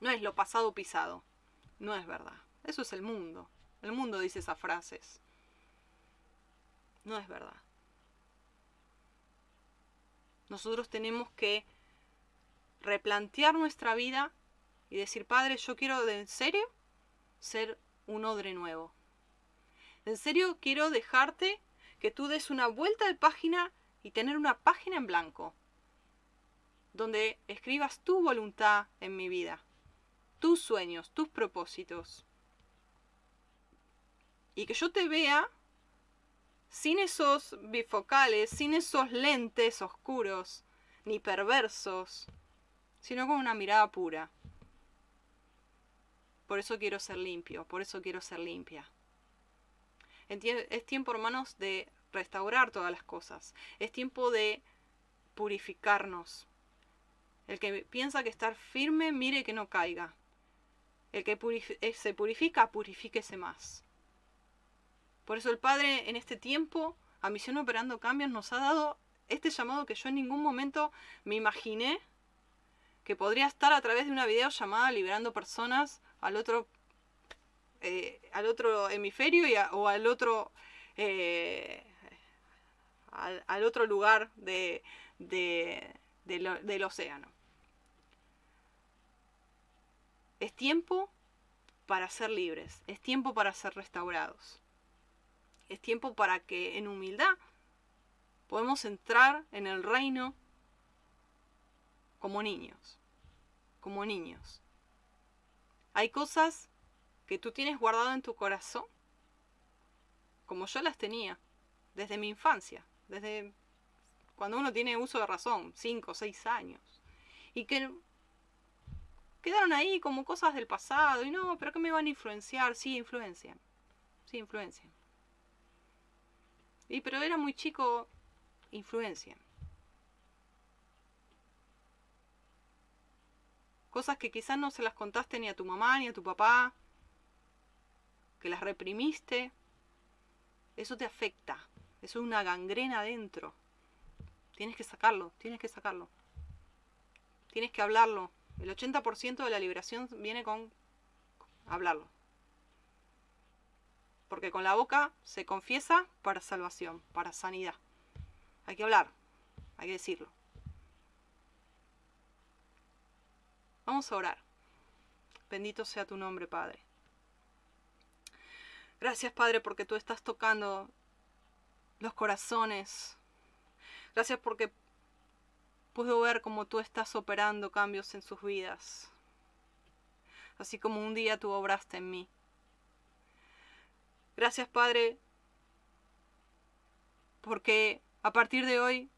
No es lo pasado pisado. No es verdad. Eso es el mundo. El mundo dice esas frases. No es verdad. Nosotros tenemos que replantear nuestra vida y decir, Padre, yo quiero de en serio ser un odre nuevo. En serio quiero dejarte que tú des una vuelta de página y tener una página en blanco, donde escribas tu voluntad en mi vida, tus sueños, tus propósitos. Y que yo te vea sin esos bifocales, sin esos lentes oscuros, ni perversos, sino con una mirada pura. Por eso quiero ser limpio, por eso quiero ser limpia. Es tiempo, hermanos, de restaurar todas las cosas. Es tiempo de purificarnos. El que piensa que estar firme, mire que no caiga. El que eh, se purifica, purifíquese más. Por eso el Padre en este tiempo, a Misión Operando Cambios, nos ha dado este llamado que yo en ningún momento me imaginé que podría estar a través de una videollamada liberando personas al otro eh, al otro hemisferio y o al otro eh, al, otro lugar de, del océano. Es tiempo para ser libres, es tiempo para ser restaurados, es tiempo para que en humildad podemos entrar en el reino como niños, como niños. Hay cosas que tú tienes guardado en tu corazón, como yo las tenía, desde mi infancia, desde cuando uno tiene uso de razón, 5 o 6 años, y que quedaron ahí como cosas del pasado, y no, pero que me van a influenciar, sí, influencian, sí, influencian. Y pero era muy chico, influencian. Cosas que quizás no se las contaste ni a tu mamá ni a tu papá, que las reprimiste, eso te afecta. Eso es una gangrena adentro. Tienes que sacarlo, tienes que sacarlo. Tienes que hablarlo. El 80% de la liberación viene con hablarlo. Porque con la boca se confiesa para salvación, para sanidad. Hay que hablar, hay que decirlo. Vamos a orar. Bendito sea tu nombre, Padre. Gracias, Padre, porque tú estás tocando los corazones. Gracias porque puedo ver cómo tú estás operando cambios en sus vidas. Así como un día tú obraste en mí. Gracias, Padre, porque a partir de hoy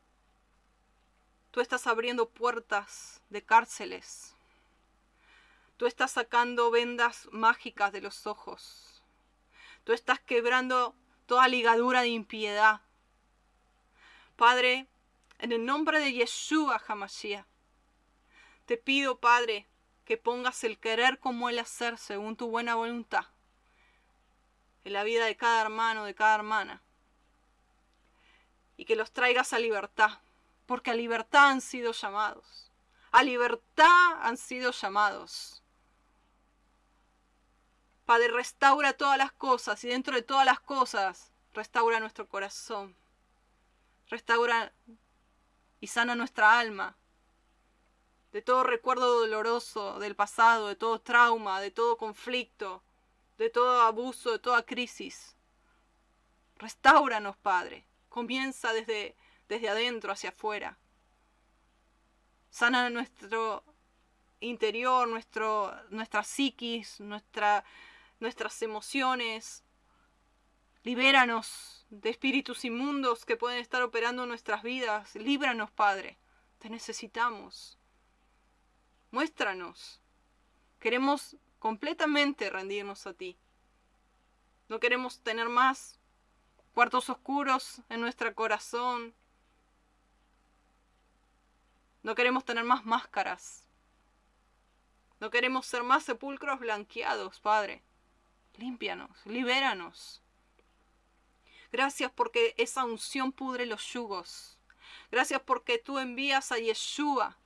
tú estás abriendo puertas de cárceles. Tú estás sacando vendas mágicas de los ojos. Tú estás quebrando toda ligadura de impiedad. Padre, en el nombre de Yeshua Hamashiach, te pido, Padre, que pongas el querer como el hacer según tu buena voluntad en la vida de cada hermano, de cada hermana. Y que los traigas a libertad, porque a libertad han sido llamados. A libertad han sido llamados. Padre, restaura todas las cosas y dentro de todas las cosas, restaura nuestro corazón. Restaura y sana nuestra alma de todo recuerdo doloroso del pasado, de todo trauma, de todo conflicto, de todo abuso, de toda crisis. Restauranos, Padre. Comienza desde, desde adentro hacia afuera. Sana nuestro interior, nuestro, nuestra psiquis, nuestra, nuestras emociones. Libéranos de espíritus inmundos que pueden estar operando en nuestras vidas. Líbranos, Padre. Te necesitamos. Muéstranos. Queremos completamente rendirnos a ti. No queremos tener más cuartos oscuros en nuestro corazón. No queremos tener más máscaras. No queremos ser más sepulcros blanqueados, Padre límpianos, libéranos. Gracias porque esa unción pudre los yugos. Gracias porque tú envías a Yeshua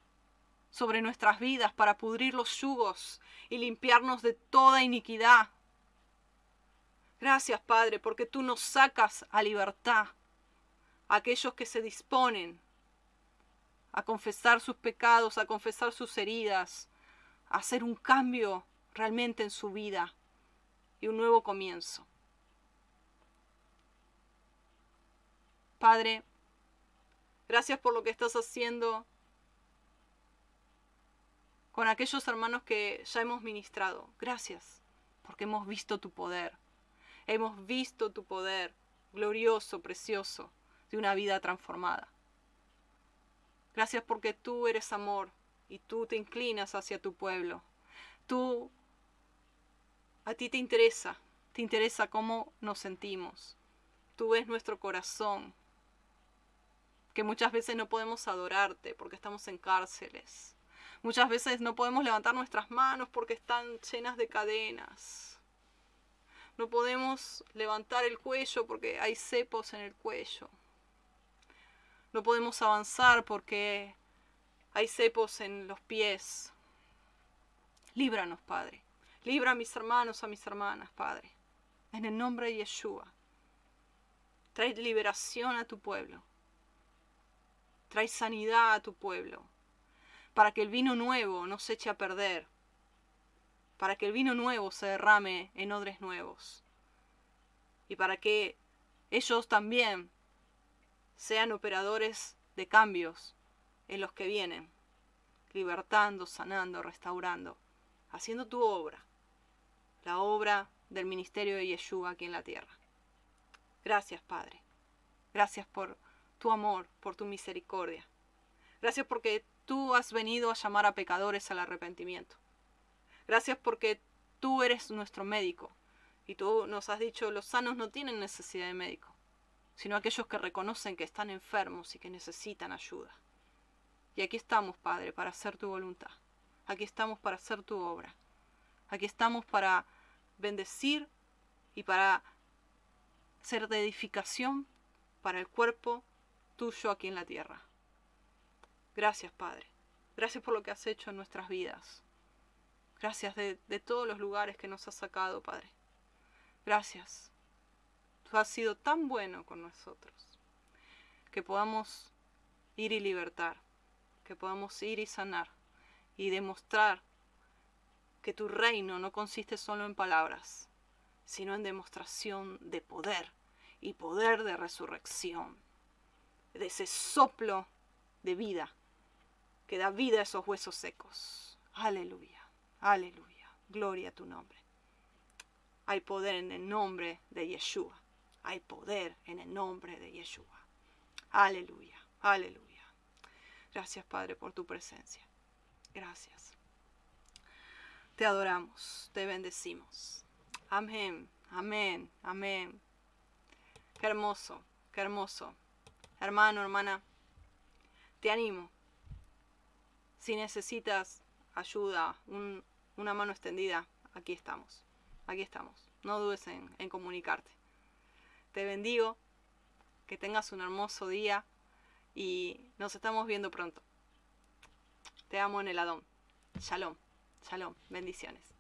sobre nuestras vidas para pudrir los yugos y limpiarnos de toda iniquidad. Gracias, Padre, porque tú nos sacas a libertad a aquellos que se disponen a confesar sus pecados, a confesar sus heridas, a hacer un cambio realmente en su vida y un nuevo comienzo. Padre, gracias por lo que estás haciendo con aquellos hermanos que ya hemos ministrado. Gracias, porque hemos visto tu poder. Hemos visto tu poder glorioso, precioso, de una vida transformada. Gracias porque tú eres amor y tú te inclinas hacia tu pueblo. Tú, a ti te interesa, te interesa cómo nos sentimos. Tú ves nuestro corazón, que muchas veces no podemos adorarte porque estamos en cárceles. Muchas veces no podemos levantar nuestras manos porque están llenas de cadenas. No podemos levantar el cuello porque hay cepos en el cuello. No podemos avanzar porque hay cepos en los pies. Líbranos, Padre. Libra a mis hermanos, a mis hermanas, Padre. En el nombre de Yeshua. Trae liberación a tu pueblo. Trae sanidad a tu pueblo. Para que el vino nuevo no se eche a perder. Para que el vino nuevo se derrame en odres nuevos. Y para que ellos también sean operadores de cambios en los que vienen, libertando, sanando, restaurando, haciendo tu obra, la obra del ministerio de Yeshua aquí en la tierra. Gracias, Padre. Gracias por tu amor, por tu misericordia. Gracias porque tú has venido a llamar a pecadores al arrepentimiento. Gracias porque tú eres nuestro médico y tú nos has dicho los sanos no tienen necesidad de médico, sino aquellos que reconocen que están enfermos y que necesitan ayuda. Y aquí estamos, Padre, para hacer tu voluntad. Aquí estamos para hacer tu obra. Aquí estamos para bendecir y para ser de edificación para el cuerpo tuyo aquí en la tierra. Gracias, Padre. Gracias por lo que has hecho en nuestras vidas. Gracias de, de todos los lugares que nos has sacado, Padre. Gracias Tú has sido tan bueno con nosotros que podamos ir y libertar, que podamos ir y sanar y demostrar que tu reino no consiste solo en palabras, sino en demostración de poder y poder de resurrección, de ese soplo de vida que da vida a esos huesos secos. Aleluya, aleluya, gloria a tu nombre. Hay poder en el nombre de Yeshua. Hay poder en el nombre de Yeshua. Aleluya, aleluya. Gracias Padre por tu presencia. Gracias. Te adoramos, te bendecimos. Amén, amén, amén. Qué hermoso, qué hermoso. Hermano, hermana, te animo. Si necesitas ayuda, una mano extendida, aquí estamos. Aquí estamos. No dudes en, en comunicarte. Te bendigo, que tengas un hermoso día y nos estamos viendo pronto. Te amo en el Adón. Shalom, shalom, bendiciones.